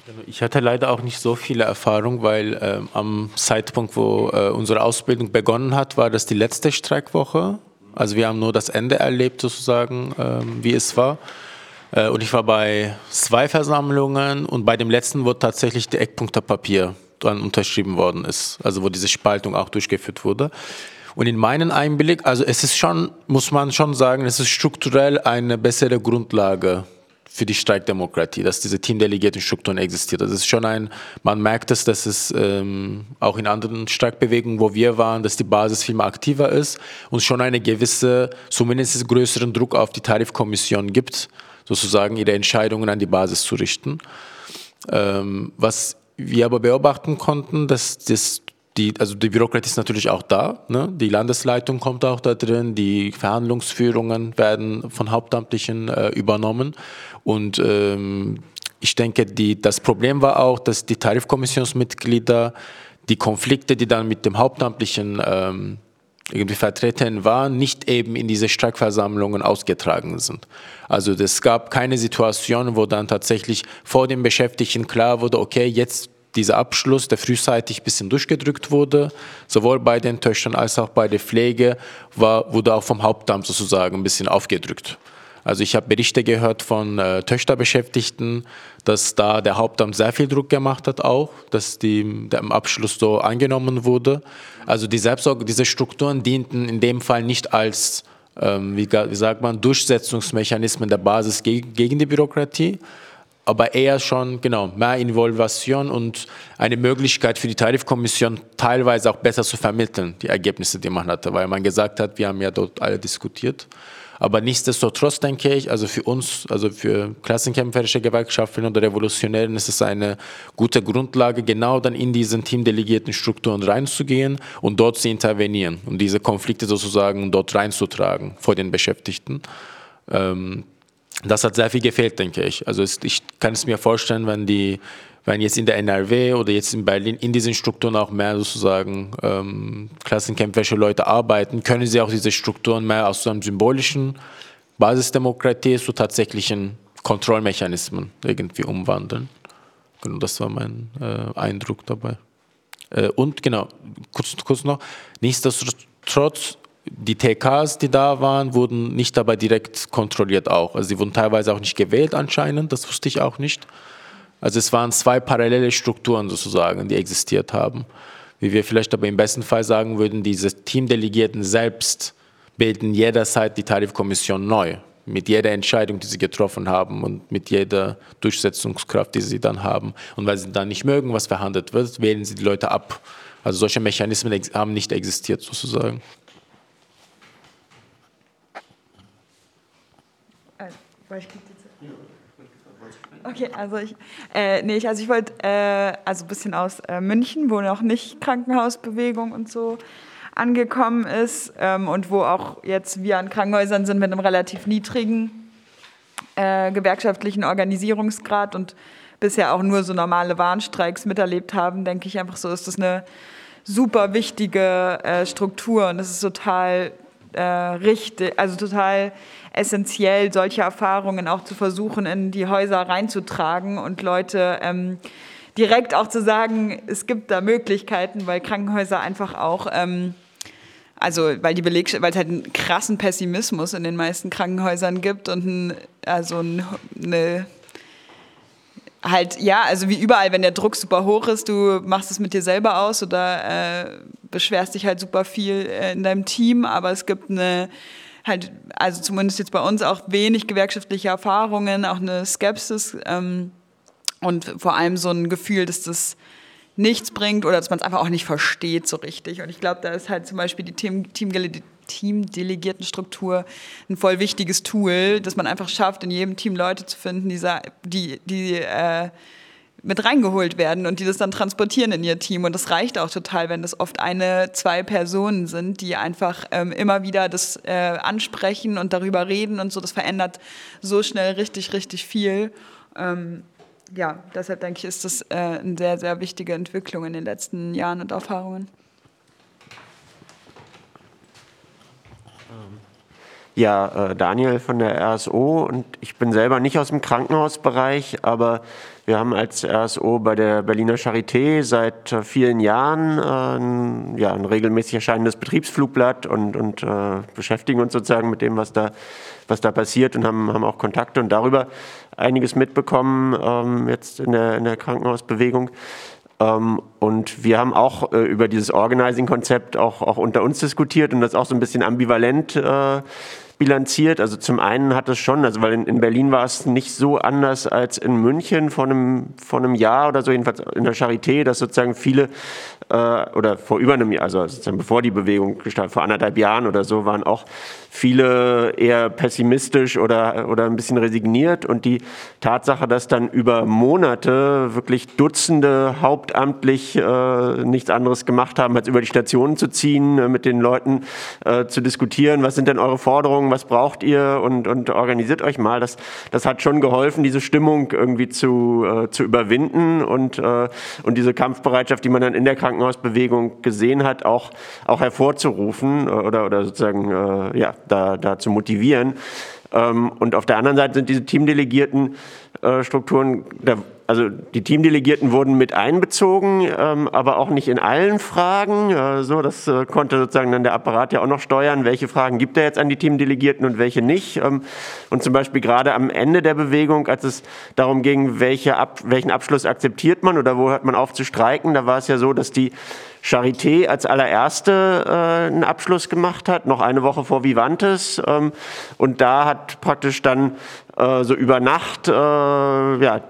Genau, ich hatte leider auch nicht so viele Erfahrung, weil ähm, am Zeitpunkt, wo äh, unsere Ausbildung begonnen hat, war das die letzte Streikwoche. Also wir haben nur das Ende erlebt sozusagen, ähm, wie es war. Äh, und ich war bei zwei Versammlungen und bei dem letzten, wo tatsächlich die Eckpunktepapier dann unterschrieben worden ist, also wo diese Spaltung auch durchgeführt wurde. Und in meinem Einblick, also es ist schon, muss man schon sagen, es ist strukturell eine bessere Grundlage für die Streikdemokratie, dass diese Teamdelegiertenstrukturen existiert. Das ist schon ein, man merkt es, dass es ähm, auch in anderen Streikbewegungen, wo wir waren, dass die Basis viel mehr aktiver ist und schon eine gewisse, zumindest größeren Druck auf die Tarifkommission gibt, sozusagen ihre Entscheidungen an die Basis zu richten. Ähm, was wir aber beobachten konnten, dass das die, also die Bürokratie ist natürlich auch da. Ne? Die Landesleitung kommt auch da drin. Die Verhandlungsführungen werden von Hauptamtlichen äh, übernommen. Und ähm, ich denke, die, das Problem war auch, dass die Tarifkommissionsmitglieder die Konflikte, die dann mit dem Hauptamtlichen ähm, irgendwie vertreten waren, nicht eben in diese Streikversammlungen ausgetragen sind. Also es gab keine Situation, wo dann tatsächlich vor den Beschäftigten klar wurde, okay, jetzt dieser Abschluss, der frühzeitig ein bisschen durchgedrückt wurde, sowohl bei den Töchtern als auch bei der Pflege, war, wurde auch vom Hauptamt sozusagen ein bisschen aufgedrückt. Also ich habe Berichte gehört von äh, Töchterbeschäftigten, dass da der Hauptamt sehr viel Druck gemacht hat auch, dass die, der im Abschluss so angenommen wurde. Also die Selbstsorge, diese Strukturen dienten in dem Fall nicht als, ähm, wie, wie, sagt man, Durchsetzungsmechanismen der Basis gegen, gegen die Bürokratie, aber eher schon genau mehr Involvation und eine Möglichkeit für die Tarifkommission teilweise auch besser zu vermitteln, die Ergebnisse, die man hatte, weil man gesagt hat, wir haben ja dort alle diskutiert. Aber nichtsdestotrotz denke ich, also für uns, also für klassenkämpferische Gewerkschaften oder Revolutionären ist es eine gute Grundlage, genau dann in diesen teamdelegierten Strukturen reinzugehen und dort zu intervenieren und diese Konflikte sozusagen dort reinzutragen vor den Beschäftigten. Ähm, das hat sehr viel gefehlt, denke ich. Also ich kann es mir vorstellen, wenn die, wenn jetzt in der NRW oder jetzt in Berlin in diesen Strukturen auch mehr sozusagen ähm, klassenkämpferische Leute arbeiten, können sie auch diese Strukturen mehr aus so einem symbolischen Basisdemokratie zu tatsächlichen Kontrollmechanismen irgendwie umwandeln. Genau, das war mein äh, Eindruck dabei. Äh, und genau, kurz, kurz noch, nichtsdestotrotz die TKs, die da waren, wurden nicht dabei direkt kontrolliert auch. Also sie wurden teilweise auch nicht gewählt anscheinend, das wusste ich auch nicht. Also es waren zwei parallele Strukturen sozusagen, die existiert haben. Wie wir vielleicht aber im besten Fall sagen würden, diese Teamdelegierten selbst bilden jederzeit die Tarifkommission neu. Mit jeder Entscheidung, die sie getroffen haben und mit jeder Durchsetzungskraft, die sie dann haben. Und weil sie dann nicht mögen, was verhandelt wird, wählen sie die Leute ab. Also solche Mechanismen haben nicht existiert sozusagen. Okay, also ich, äh, nee, ich, also ich wollte, äh, also ein bisschen aus äh, München, wo noch nicht Krankenhausbewegung und so angekommen ist ähm, und wo auch jetzt wir an Krankenhäusern sind mit einem relativ niedrigen äh, gewerkschaftlichen Organisierungsgrad und bisher auch nur so normale Warnstreiks miterlebt haben, denke ich einfach so, ist das eine super wichtige äh, Struktur und es ist total äh, richtig, also total essentiell, solche Erfahrungen auch zu versuchen, in die Häuser reinzutragen und Leute ähm, direkt auch zu sagen, es gibt da Möglichkeiten, weil Krankenhäuser einfach auch, ähm, also weil die Belegschaft, weil es halt einen krassen Pessimismus in den meisten Krankenhäusern gibt und ein, also eine halt, ja, also wie überall, wenn der Druck super hoch ist, du machst es mit dir selber aus oder äh, beschwerst dich halt super viel äh, in deinem Team, aber es gibt eine halt, also zumindest jetzt bei uns auch wenig gewerkschaftliche Erfahrungen, auch eine Skepsis ähm, und vor allem so ein Gefühl, dass das nichts bringt oder dass man es einfach auch nicht versteht so richtig. Und ich glaube, da ist halt zum Beispiel die Team, Team, Teamdelegiertenstruktur ein voll wichtiges Tool, dass man einfach schafft, in jedem Team Leute zu finden, die, die, die äh, mit reingeholt werden und die das dann transportieren in ihr Team. Und das reicht auch total, wenn das oft eine, zwei Personen sind, die einfach ähm, immer wieder das äh, ansprechen und darüber reden und so. Das verändert so schnell richtig, richtig viel. Ähm, ja, deshalb denke ich, ist das äh, eine sehr, sehr wichtige Entwicklung in den letzten Jahren und Erfahrungen. Ja, äh, Daniel von der RSO und ich bin selber nicht aus dem Krankenhausbereich, aber wir haben als RSO bei der Berliner Charité seit äh, vielen Jahren äh, ein, ja, ein regelmäßig erscheinendes Betriebsflugblatt und, und äh, beschäftigen uns sozusagen mit dem, was da, was da passiert und haben, haben auch Kontakte und darüber einiges mitbekommen ähm, jetzt in der, in der Krankenhausbewegung. Ähm, und wir haben auch äh, über dieses Organizing-Konzept auch, auch unter uns diskutiert und das auch so ein bisschen ambivalent äh, bilanziert. Also zum einen hat es schon, also weil in, in, Berlin war es nicht so anders als in München vor einem, vor einem Jahr oder so, jedenfalls in der Charité, dass sozusagen viele äh, oder vor über einem Jahr, also sozusagen bevor die Bewegung gestartet, vor anderthalb Jahren oder so, waren auch viele eher pessimistisch oder, oder ein bisschen resigniert. Und die Tatsache, dass dann über Monate wirklich Dutzende hauptamtlich äh, nichts anderes gemacht haben, als über die Stationen zu ziehen, äh, mit den Leuten äh, zu diskutieren, was sind denn eure Forderungen, was braucht ihr und, und organisiert euch mal. Das, das hat schon geholfen, diese Stimmung irgendwie zu, äh, zu überwinden und, äh, und diese Kampfbereitschaft, die man dann in der Krankenhausbewegung gesehen hat, auch, auch hervorzurufen äh, oder, oder sozusagen ja, da, da zu motivieren. Ähm, und auf der anderen Seite sind diese Teamdelegierten äh, Strukturen, da, also die Teamdelegierten wurden mit einbezogen, ähm, aber auch nicht in allen Fragen. Äh, so, das äh, konnte sozusagen dann der Apparat ja auch noch steuern, welche Fragen gibt er jetzt an die Teamdelegierten und welche nicht. Ähm, und zum Beispiel gerade am Ende der Bewegung, als es darum ging, welche Ab welchen Abschluss akzeptiert man oder wo hört man auf zu streiken, da war es ja so, dass die Charité als allererste äh, einen Abschluss gemacht hat, noch eine Woche vor Vivantes. Ähm, und da hat praktisch dann so über Nacht äh, ja,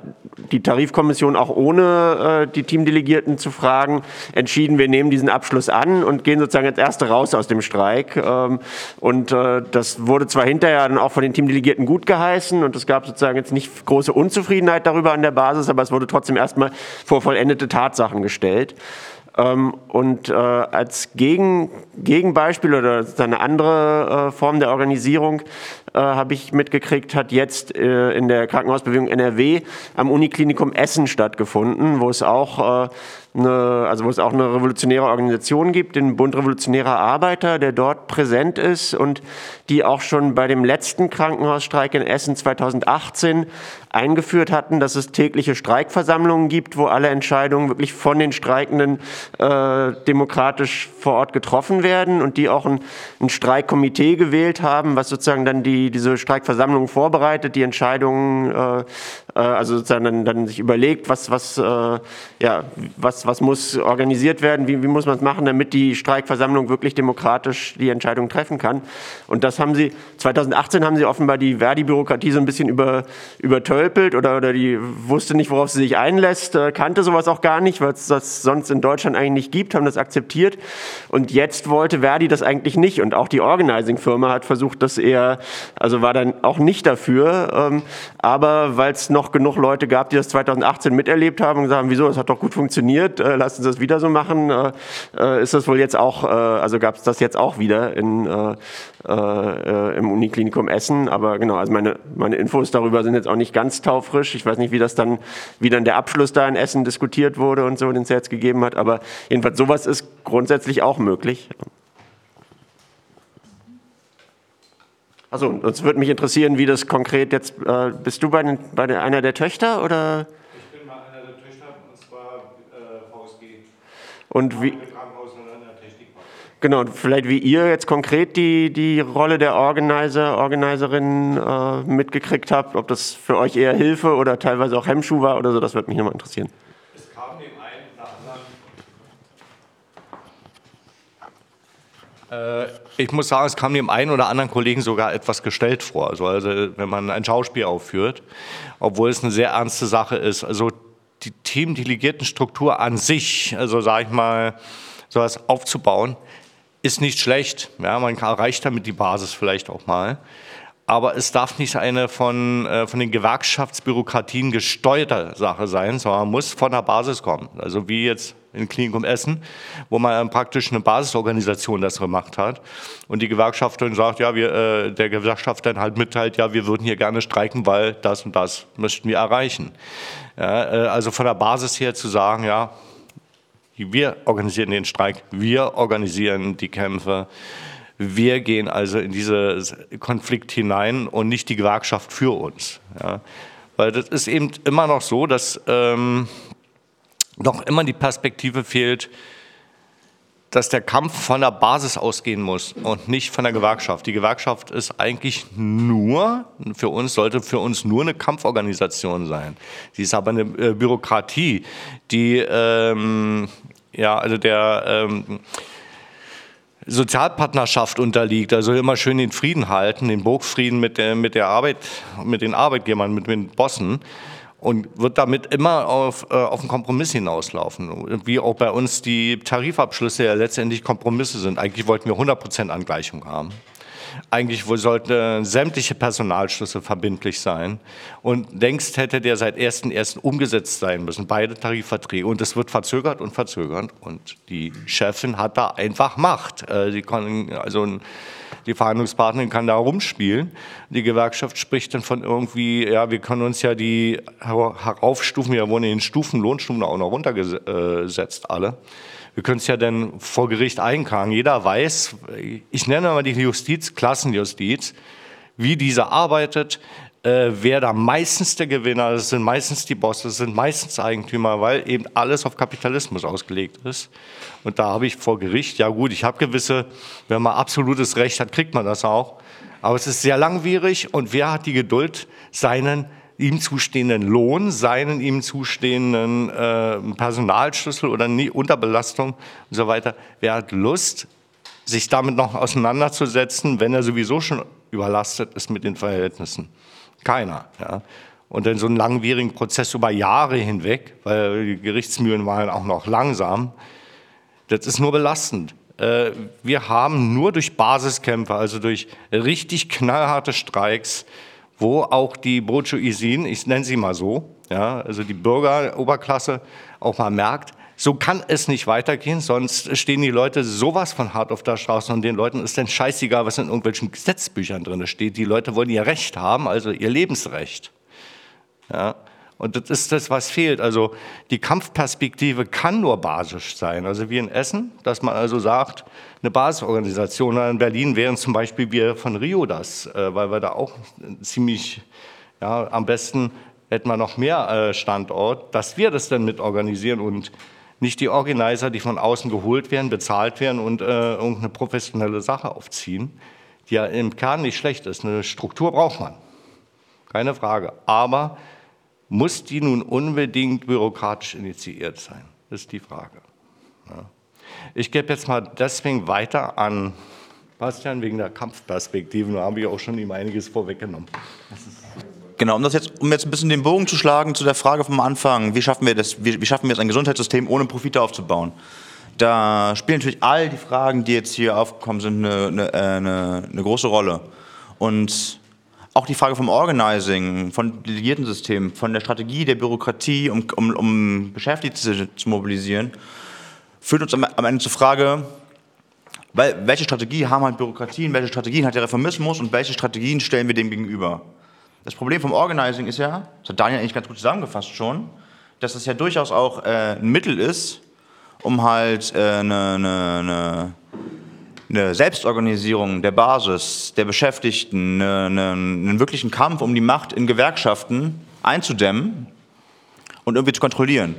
die Tarifkommission auch ohne äh, die Teamdelegierten zu fragen entschieden, wir nehmen diesen Abschluss an und gehen sozusagen als Erste raus aus dem Streik. Ähm, und äh, das wurde zwar hinterher dann auch von den Teamdelegierten gut geheißen und es gab sozusagen jetzt nicht große Unzufriedenheit darüber an der Basis, aber es wurde trotzdem erstmal vor vollendete Tatsachen gestellt. Ähm, und äh, als Gegen, Gegenbeispiel oder eine andere äh, Form der Organisierung äh, habe ich mitgekriegt, hat jetzt in der Krankenhausbewegung NRW am Uniklinikum Essen stattgefunden, wo es auch eine, also wo es auch eine revolutionäre Organisation gibt, den Bund Revolutionärer Arbeiter, der dort präsent ist und die auch schon bei dem letzten Krankenhausstreik in Essen 2018 eingeführt hatten, dass es tägliche Streikversammlungen gibt, wo alle Entscheidungen wirklich von den Streikenden äh, demokratisch vor Ort getroffen werden und die auch ein, ein Streikkomitee gewählt haben, was sozusagen dann die, diese Streikversammlungen vorbereitet, die Entscheidungen, äh, äh, also sozusagen dann, dann sich überlegt, was, was, äh, ja, was, was muss organisiert werden, wie, wie muss man es machen, damit die Streikversammlung wirklich demokratisch die Entscheidung treffen kann. Und das haben sie, 2018 haben sie offenbar die Verdi-Bürokratie so ein bisschen über, übertölpelt oder, oder die wusste nicht, worauf sie sich einlässt, äh, kannte sowas auch gar nicht, weil es das sonst in Deutschland eigentlich nicht gibt, haben das akzeptiert. Und jetzt wollte Verdi das eigentlich nicht. Und auch die Organizing-Firma hat versucht, das eher, also war dann auch nicht dafür. Ähm, aber weil es noch genug Leute gab, die das 2018 miterlebt haben und gesagt haben, wieso, das hat doch gut funktioniert, äh, lassen Sie das wieder so machen, äh, äh, ist das wohl jetzt auch, äh, also gab es das jetzt auch wieder in, äh, äh, im Uniklinikum Essen. Aber genau, also meine, meine Infos darüber sind jetzt auch nicht ganz taufrisch. Ich weiß nicht, wie das dann, wie dann der Abschluss da in Essen diskutiert wurde und so, den es jetzt gegeben hat. Aber jedenfalls sowas ist grundsätzlich auch möglich. Also, es würde mich interessieren, wie das konkret jetzt. Äh, bist du bei, den, bei der, einer der Töchter oder? Ich bin bei einer der Töchter und zwar äh, VSG. Und wie? Genau, vielleicht wie ihr jetzt konkret die, die Rolle der Organizer, Organizerin äh, mitgekriegt habt, ob das für euch eher Hilfe oder teilweise auch Hemmschuh war oder so, das würde mich nochmal interessieren. Es kam dem einen nach anderen. Äh, ich muss sagen, es kam dem einen oder anderen Kollegen sogar etwas gestellt vor. Also, also wenn man ein Schauspiel aufführt, obwohl es eine sehr ernste Sache ist. Also die Teamdelegiertenstruktur an sich, also sage ich mal, sowas aufzubauen, ist nicht schlecht. Ja, man erreicht damit die Basis vielleicht auch mal. Aber es darf nicht eine von, äh, von den Gewerkschaftsbürokratien gesteuerte Sache sein, sondern muss von der Basis kommen. Also wie jetzt in Klinikum Essen, wo man praktisch eine Basisorganisation das gemacht hat. Und die Gewerkschafterin sagt, ja, wir, äh, der Gewerkschafter dann halt mitteilt, ja, wir würden hier gerne streiken, weil das und das möchten wir erreichen. Ja, äh, also von der Basis her zu sagen, ja, wir organisieren den Streik, wir organisieren die Kämpfe. Wir gehen also in diesen Konflikt hinein und nicht die Gewerkschaft für uns. Ja. Weil das ist eben immer noch so, dass ähm, noch immer die Perspektive fehlt, dass der Kampf von der Basis ausgehen muss und nicht von der Gewerkschaft. Die Gewerkschaft ist eigentlich nur, für uns, sollte für uns nur eine Kampforganisation sein. Sie ist aber eine äh, Bürokratie, die, ähm, ja, also der, ähm, Sozialpartnerschaft unterliegt, also immer schön den Frieden halten, den Burgfrieden mit der, mit der Arbeit, mit den Arbeitgebern, mit den Bossen und wird damit immer auf, äh, auf einen Kompromiss hinauslaufen. Wie auch bei uns die Tarifabschlüsse ja letztendlich Kompromisse sind. Eigentlich wollten wir 100% Angleichung haben. Eigentlich sollten sämtliche Personalschlüsse verbindlich sein. Und längst hätte der seit 1.1. umgesetzt sein müssen, beide Tarifverträge. Und es wird verzögert und verzögert. Und die Chefin hat da einfach Macht. Äh, sie kann, also die Verhandlungspartnerin kann da rumspielen. Die Gewerkschaft spricht dann von irgendwie, ja, wir können uns ja die heraufstufen, wir wurden in den Stufen, Lohnstufen auch noch runtergesetzt alle. Wir können es ja dann vor Gericht einklagen. Jeder weiß, ich nenne mal die Justiz, Klassenjustiz, wie diese arbeitet, äh, wer da meistens der Gewinner ist, sind meistens die Bosse, sind meistens Eigentümer, weil eben alles auf Kapitalismus ausgelegt ist. Und da habe ich vor Gericht, ja gut, ich habe gewisse, wenn man absolutes Recht hat, kriegt man das auch. Aber es ist sehr langwierig und wer hat die Geduld, seinen ihm zustehenden Lohn, seinen ihm zustehenden äh, Personalschlüssel oder nie, Unterbelastung und so weiter. Wer hat Lust, sich damit noch auseinanderzusetzen, wenn er sowieso schon überlastet ist mit den Verhältnissen? Keiner. Ja. Und dann so einen langwierigen Prozess über Jahre hinweg, weil die Gerichtsmühlen waren auch noch langsam, das ist nur belastend. Äh, wir haben nur durch Basiskämpfe, also durch richtig knallharte Streiks, wo auch die Bourgeoisie, ich nenne sie mal so, ja, also die Bürgeroberklasse auch mal merkt, so kann es nicht weitergehen, sonst stehen die Leute sowas von hart auf der Straße und den Leuten ist dann scheißegal, was in irgendwelchen Gesetzbüchern drin steht. Die Leute wollen ihr Recht haben, also ihr Lebensrecht. Ja, und das ist das, was fehlt. Also die Kampfperspektive kann nur basisch sein. Also wie in Essen, dass man also sagt, eine Basisorganisation. In Berlin wären zum Beispiel wir von Rio das, äh, weil wir da auch ziemlich, ja, am besten hätten wir noch mehr äh, Standort, dass wir das dann mit organisieren und nicht die Organizer, die von außen geholt werden, bezahlt werden und äh, irgendeine professionelle Sache aufziehen, die ja im Kern nicht schlecht ist. Eine Struktur braucht man, keine Frage. Aber muss die nun unbedingt bürokratisch initiiert sein? Das ist die Frage. Ja. Ich gebe jetzt mal deswegen weiter an Bastian wegen der Kampfperspektiven. Da habe ich auch schon ihm einiges vorweggenommen. Genau, um, das jetzt, um jetzt ein bisschen den Bogen zu schlagen zu der Frage vom Anfang, wie schaffen wir, das, wie, wie schaffen wir jetzt ein Gesundheitssystem ohne Profite aufzubauen? Da spielen natürlich all die Fragen, die jetzt hier aufgekommen sind, eine, eine, äh, eine, eine große Rolle. Und auch die Frage vom Organizing, von delegierten Systemen, von der Strategie der Bürokratie, um, um, um Beschäftigte zu mobilisieren, führt uns am, am Ende zur Frage, weil, welche Strategie haben halt Bürokratien, welche Strategien hat der Reformismus und welche Strategien stellen wir dem gegenüber? Das Problem vom Organizing ist ja, das hat Daniel eigentlich ganz gut zusammengefasst schon, dass es ja durchaus auch äh, ein Mittel ist, um halt eine äh, ne, ne, ne eine Selbstorganisierung der Basis, der Beschäftigten, eine, eine, einen wirklichen Kampf um die Macht in Gewerkschaften einzudämmen und irgendwie zu kontrollieren.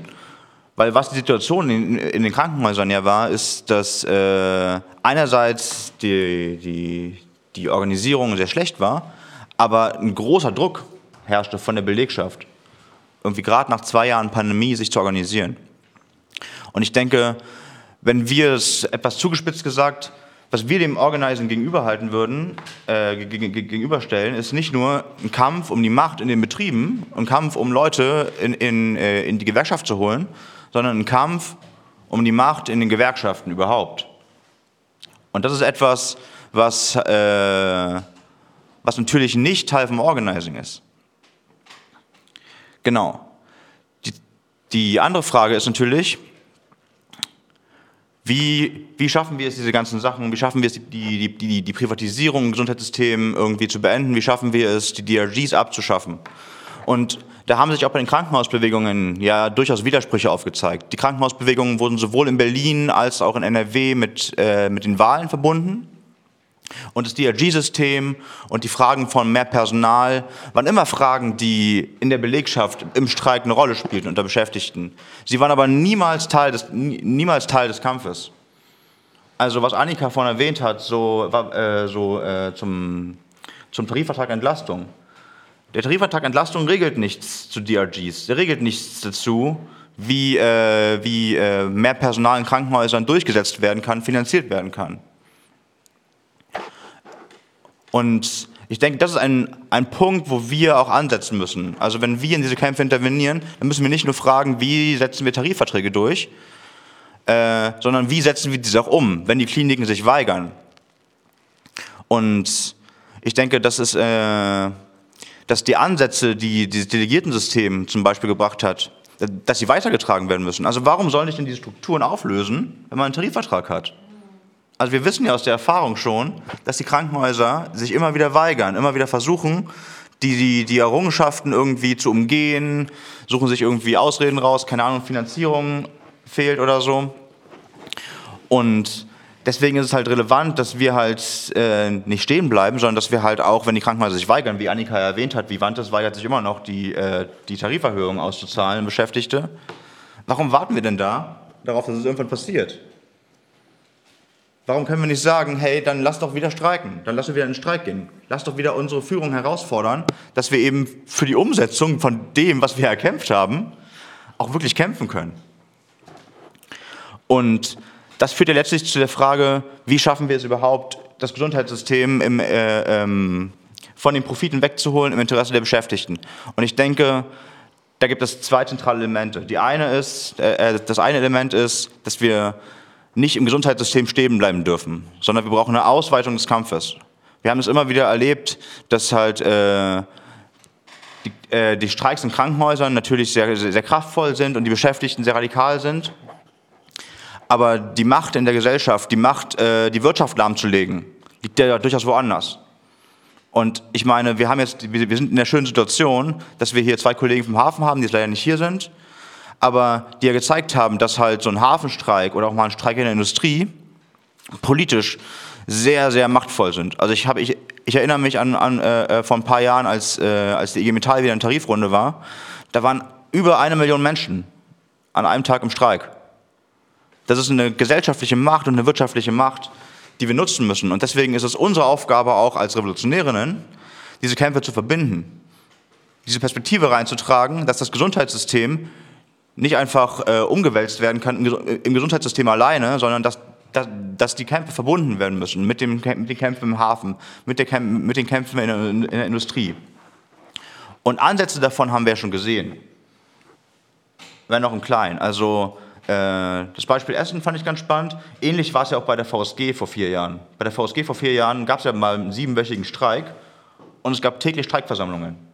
Weil was die Situation in, in den Krankenhäusern ja war, ist, dass äh, einerseits die, die, die Organisierung sehr schlecht war, aber ein großer Druck herrschte von der Belegschaft, irgendwie gerade nach zwei Jahren Pandemie sich zu organisieren. Und ich denke, wenn wir es etwas zugespitzt gesagt was wir dem Organizing gegenüberhalten würden, äh, gegenüberstellen, ist nicht nur ein Kampf um die Macht in den Betrieben, ein Kampf um Leute in, in, äh, in die Gewerkschaft zu holen, sondern ein Kampf um die Macht in den Gewerkschaften überhaupt. Und das ist etwas, was, äh, was natürlich nicht Teil vom Organizing ist. Genau. Die, die andere Frage ist natürlich, wie, wie schaffen wir es, diese ganzen Sachen, wie schaffen wir es, die, die, die, die Privatisierung im Gesundheitssystem irgendwie zu beenden, wie schaffen wir es, die DRGs abzuschaffen? Und da haben sich auch bei den Krankenhausbewegungen ja durchaus Widersprüche aufgezeigt. Die Krankenhausbewegungen wurden sowohl in Berlin als auch in NRW mit, äh, mit den Wahlen verbunden. Und das DRG-System und die Fragen von mehr Personal waren immer Fragen, die in der Belegschaft im Streik eine Rolle spielten unter Beschäftigten. Sie waren aber niemals Teil des, niemals Teil des Kampfes. Also was Annika vorhin erwähnt hat, so, äh, so äh, zum, zum Tarifvertrag Entlastung. Der Tarifvertrag Entlastung regelt nichts zu DRGs. Der regelt nichts dazu, wie, äh, wie äh, mehr Personal in Krankenhäusern durchgesetzt werden kann, finanziert werden kann. Und ich denke, das ist ein, ein Punkt, wo wir auch ansetzen müssen. Also wenn wir in diese Kämpfe intervenieren, dann müssen wir nicht nur fragen, wie setzen wir Tarifverträge durch, äh, sondern wie setzen wir diese auch um, wenn die Kliniken sich weigern. Und ich denke, das ist, äh, dass die Ansätze, die dieses Delegiertensystem zum Beispiel gebracht hat, dass sie weitergetragen werden müssen. Also warum sollen sich denn diese Strukturen auflösen, wenn man einen Tarifvertrag hat? Also wir wissen ja aus der Erfahrung schon, dass die Krankenhäuser sich immer wieder weigern, immer wieder versuchen, die, die, die Errungenschaften irgendwie zu umgehen, suchen sich irgendwie Ausreden raus, keine Ahnung, Finanzierung fehlt oder so. Und deswegen ist es halt relevant, dass wir halt äh, nicht stehen bleiben, sondern dass wir halt auch, wenn die Krankenhäuser sich weigern, wie Annika erwähnt hat, wie Wantes weigert sich immer noch, die, äh, die Tariferhöhung auszuzahlen, Beschäftigte. Warum warten wir denn da darauf, dass es irgendwann passiert? Warum können wir nicht sagen, hey, dann lass doch wieder streiken, dann lass doch wieder in den Streik gehen, lass doch wieder unsere Führung herausfordern, dass wir eben für die Umsetzung von dem, was wir erkämpft haben, auch wirklich kämpfen können. Und das führt ja letztlich zu der Frage, wie schaffen wir es überhaupt, das Gesundheitssystem im, äh, ähm, von den Profiten wegzuholen im Interesse der Beschäftigten. Und ich denke, da gibt es zwei zentrale Elemente. Die eine ist, äh, äh das eine Element ist, dass wir nicht im Gesundheitssystem stehen bleiben dürfen, sondern wir brauchen eine Ausweitung des Kampfes. Wir haben es immer wieder erlebt, dass halt äh, die, äh, die, Streiks in Krankenhäusern natürlich sehr, sehr, sehr, kraftvoll sind und die Beschäftigten sehr radikal sind. Aber die Macht in der Gesellschaft, die Macht, äh, die Wirtschaft lahmzulegen, liegt ja durchaus woanders. Und ich meine, wir haben jetzt, wir sind in der schönen Situation, dass wir hier zwei Kollegen vom Hafen haben, die jetzt leider nicht hier sind aber die ja gezeigt haben, dass halt so ein Hafenstreik oder auch mal ein Streik in der Industrie politisch sehr, sehr machtvoll sind. Also ich, hab, ich, ich erinnere mich an, an äh, vor ein paar Jahren, als, äh, als die IG Metall wieder in Tarifrunde war, da waren über eine Million Menschen an einem Tag im Streik. Das ist eine gesellschaftliche Macht und eine wirtschaftliche Macht, die wir nutzen müssen. Und deswegen ist es unsere Aufgabe auch als Revolutionärinnen, diese Kämpfe zu verbinden, diese Perspektive reinzutragen, dass das Gesundheitssystem nicht einfach äh, umgewälzt werden kann im Gesundheitssystem alleine, sondern dass, dass, dass, die Kämpfe verbunden werden müssen mit, dem, mit den Kämpfen im Hafen, mit, der, mit den Kämpfen in der, in der Industrie. Und Ansätze davon haben wir ja schon gesehen. Wenn auch im Kleinen. Also äh, das Beispiel Essen fand ich ganz spannend. Ähnlich war es ja auch bei der VSG vor vier Jahren. Bei der VSG vor vier Jahren gab es ja mal einen siebenwöchigen Streik und es gab täglich Streikversammlungen.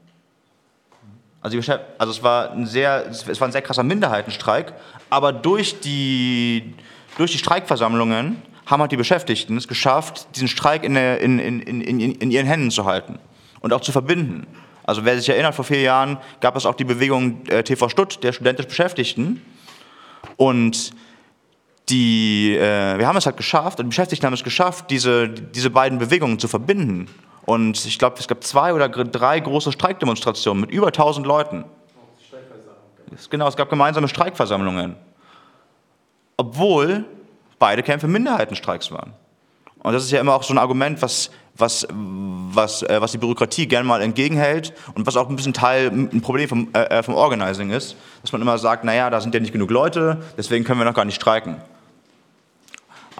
Also, also es, war ein sehr, es war ein sehr krasser Minderheitenstreik, aber durch die, durch die Streikversammlungen haben halt die Beschäftigten es geschafft, diesen Streik in, der, in, in, in, in ihren Händen zu halten und auch zu verbinden. Also wer sich erinnert, vor vier Jahren gab es auch die Bewegung äh, TV Stutt, der studentisch Beschäftigten. Und die, äh, wir haben es halt geschafft, und die Beschäftigten haben es geschafft, diese, diese beiden Bewegungen zu verbinden. Und ich glaube, es gab zwei oder drei große Streikdemonstrationen mit über 1000 Leuten. Genau, es gab gemeinsame Streikversammlungen. Obwohl beide Kämpfe Minderheitenstreiks waren. Und das ist ja immer auch so ein Argument, was, was, was, äh, was die Bürokratie gerne mal entgegenhält und was auch ein bisschen Teil, ein Problem vom, äh, äh, vom Organizing ist, dass man immer sagt, naja, da sind ja nicht genug Leute, deswegen können wir noch gar nicht streiken.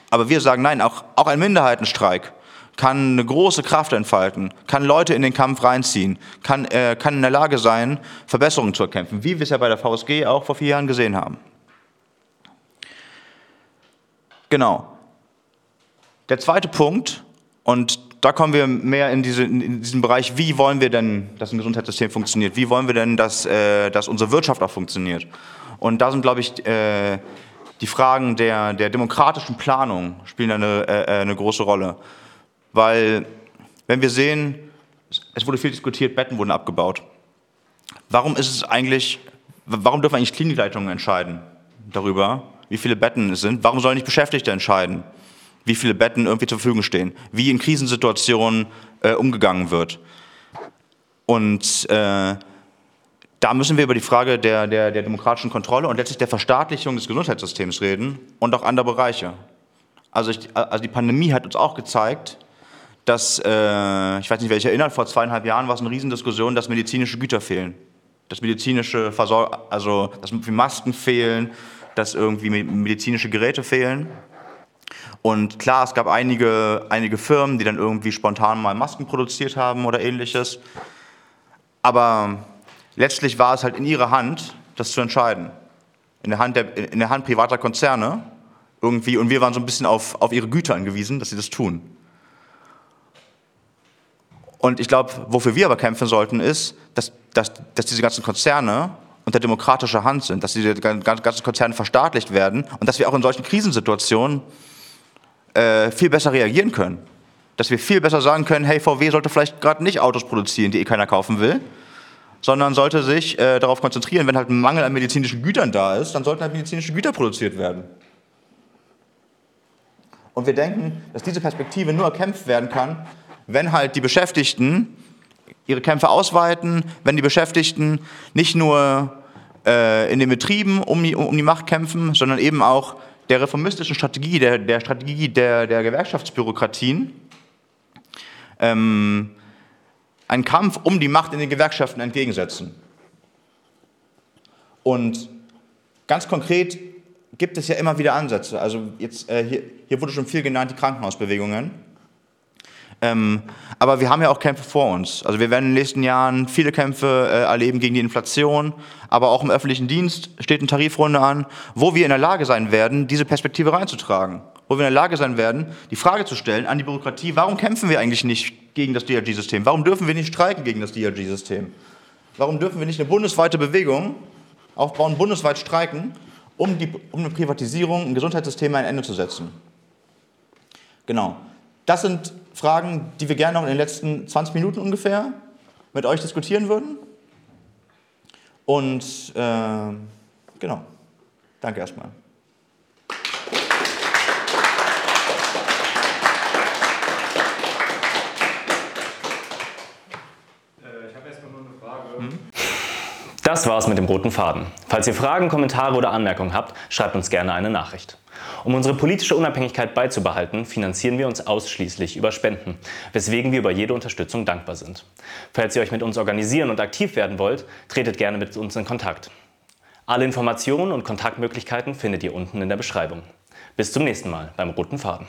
Aber wir sagen, nein, auch, auch ein Minderheitenstreik kann eine große Kraft entfalten, kann Leute in den Kampf reinziehen, kann, äh, kann in der Lage sein, Verbesserungen zu erkämpfen, wie wir es ja bei der VSG auch vor vier Jahren gesehen haben. Genau. Der zweite Punkt, und da kommen wir mehr in, diese, in, diesen Bereich, wie wollen wir denn, dass ein Gesundheitssystem funktioniert? Wie wollen wir denn, dass, äh, dass unsere Wirtschaft auch funktioniert? Und da sind, glaube ich, äh, die Fragen der, der demokratischen Planung spielen eine, äh, äh eine große Rolle. Weil, wenn wir sehen, es wurde viel diskutiert, Betten wurden abgebaut. Warum ist es eigentlich, warum dürfen eigentlich Klinikleitungen entscheiden darüber, wie viele Betten es sind? Warum sollen nicht Beschäftigte entscheiden, wie viele Betten irgendwie zur Verfügung stehen? Wie in Krisensituationen äh, umgegangen wird? Und äh, da müssen wir über die Frage der, der, der demokratischen Kontrolle und letztlich der Verstaatlichung des Gesundheitssystems reden und auch andere Bereiche. Also, ich, also die Pandemie hat uns auch gezeigt, dass, äh, ich weiß nicht, wer sich erinnert, vor zweieinhalb Jahren war es eine Riesendiskussion, dass medizinische Güter fehlen. Dass medizinische Versorgung, also dass Masken fehlen, dass irgendwie medizinische Geräte fehlen. Und klar, es gab einige, einige Firmen, die dann irgendwie spontan mal Masken produziert haben oder ähnliches. Aber letztlich war es halt in ihrer Hand, das zu entscheiden. In der Hand, der, in der Hand privater Konzerne irgendwie. Und wir waren so ein bisschen auf, auf ihre Güter angewiesen, dass sie das tun. Und ich glaube, wofür wir aber kämpfen sollten, ist, dass, dass, dass diese ganzen Konzerne unter demokratischer Hand sind, dass diese ganzen Konzerne verstaatlicht werden und dass wir auch in solchen Krisensituationen äh, viel besser reagieren können. Dass wir viel besser sagen können, hey, VW sollte vielleicht gerade nicht Autos produzieren, die eh keiner kaufen will, sondern sollte sich äh, darauf konzentrieren, wenn halt ein Mangel an medizinischen Gütern da ist, dann sollten halt medizinische Güter produziert werden. Und wir denken, dass diese Perspektive nur erkämpft werden kann, wenn halt die Beschäftigten ihre Kämpfe ausweiten, wenn die Beschäftigten nicht nur äh, in den Betrieben um die, um die Macht kämpfen, sondern eben auch der reformistischen Strategie, der, der Strategie der, der Gewerkschaftsbürokratien, ähm, einen Kampf um die Macht in den Gewerkschaften entgegensetzen. Und ganz konkret gibt es ja immer wieder Ansätze. Also jetzt, äh, hier, hier wurde schon viel genannt, die Krankenhausbewegungen. Ähm, aber wir haben ja auch Kämpfe vor uns. Also wir werden in den nächsten Jahren viele Kämpfe äh, erleben gegen die Inflation, aber auch im öffentlichen Dienst steht eine Tarifrunde an, wo wir in der Lage sein werden, diese Perspektive reinzutragen. Wo wir in der Lage sein werden, die Frage zu stellen an die Bürokratie, warum kämpfen wir eigentlich nicht gegen das DRG-System? Warum dürfen wir nicht streiken gegen das DRG-System? Warum dürfen wir nicht eine bundesweite Bewegung aufbauen, bundesweit streiken, um, die, um eine Privatisierung im Gesundheitssystem ein Ende zu setzen? Genau. Das sind Fragen, die wir gerne noch in den letzten 20 Minuten ungefähr mit euch diskutieren würden. Und äh, genau, danke erstmal. Das war's mit dem roten Faden. Falls ihr Fragen, Kommentare oder Anmerkungen habt, schreibt uns gerne eine Nachricht. Um unsere politische Unabhängigkeit beizubehalten, finanzieren wir uns ausschließlich über Spenden, weswegen wir über jede Unterstützung dankbar sind. Falls ihr euch mit uns organisieren und aktiv werden wollt, tretet gerne mit uns in Kontakt. Alle Informationen und Kontaktmöglichkeiten findet ihr unten in der Beschreibung. Bis zum nächsten Mal beim Roten Faden.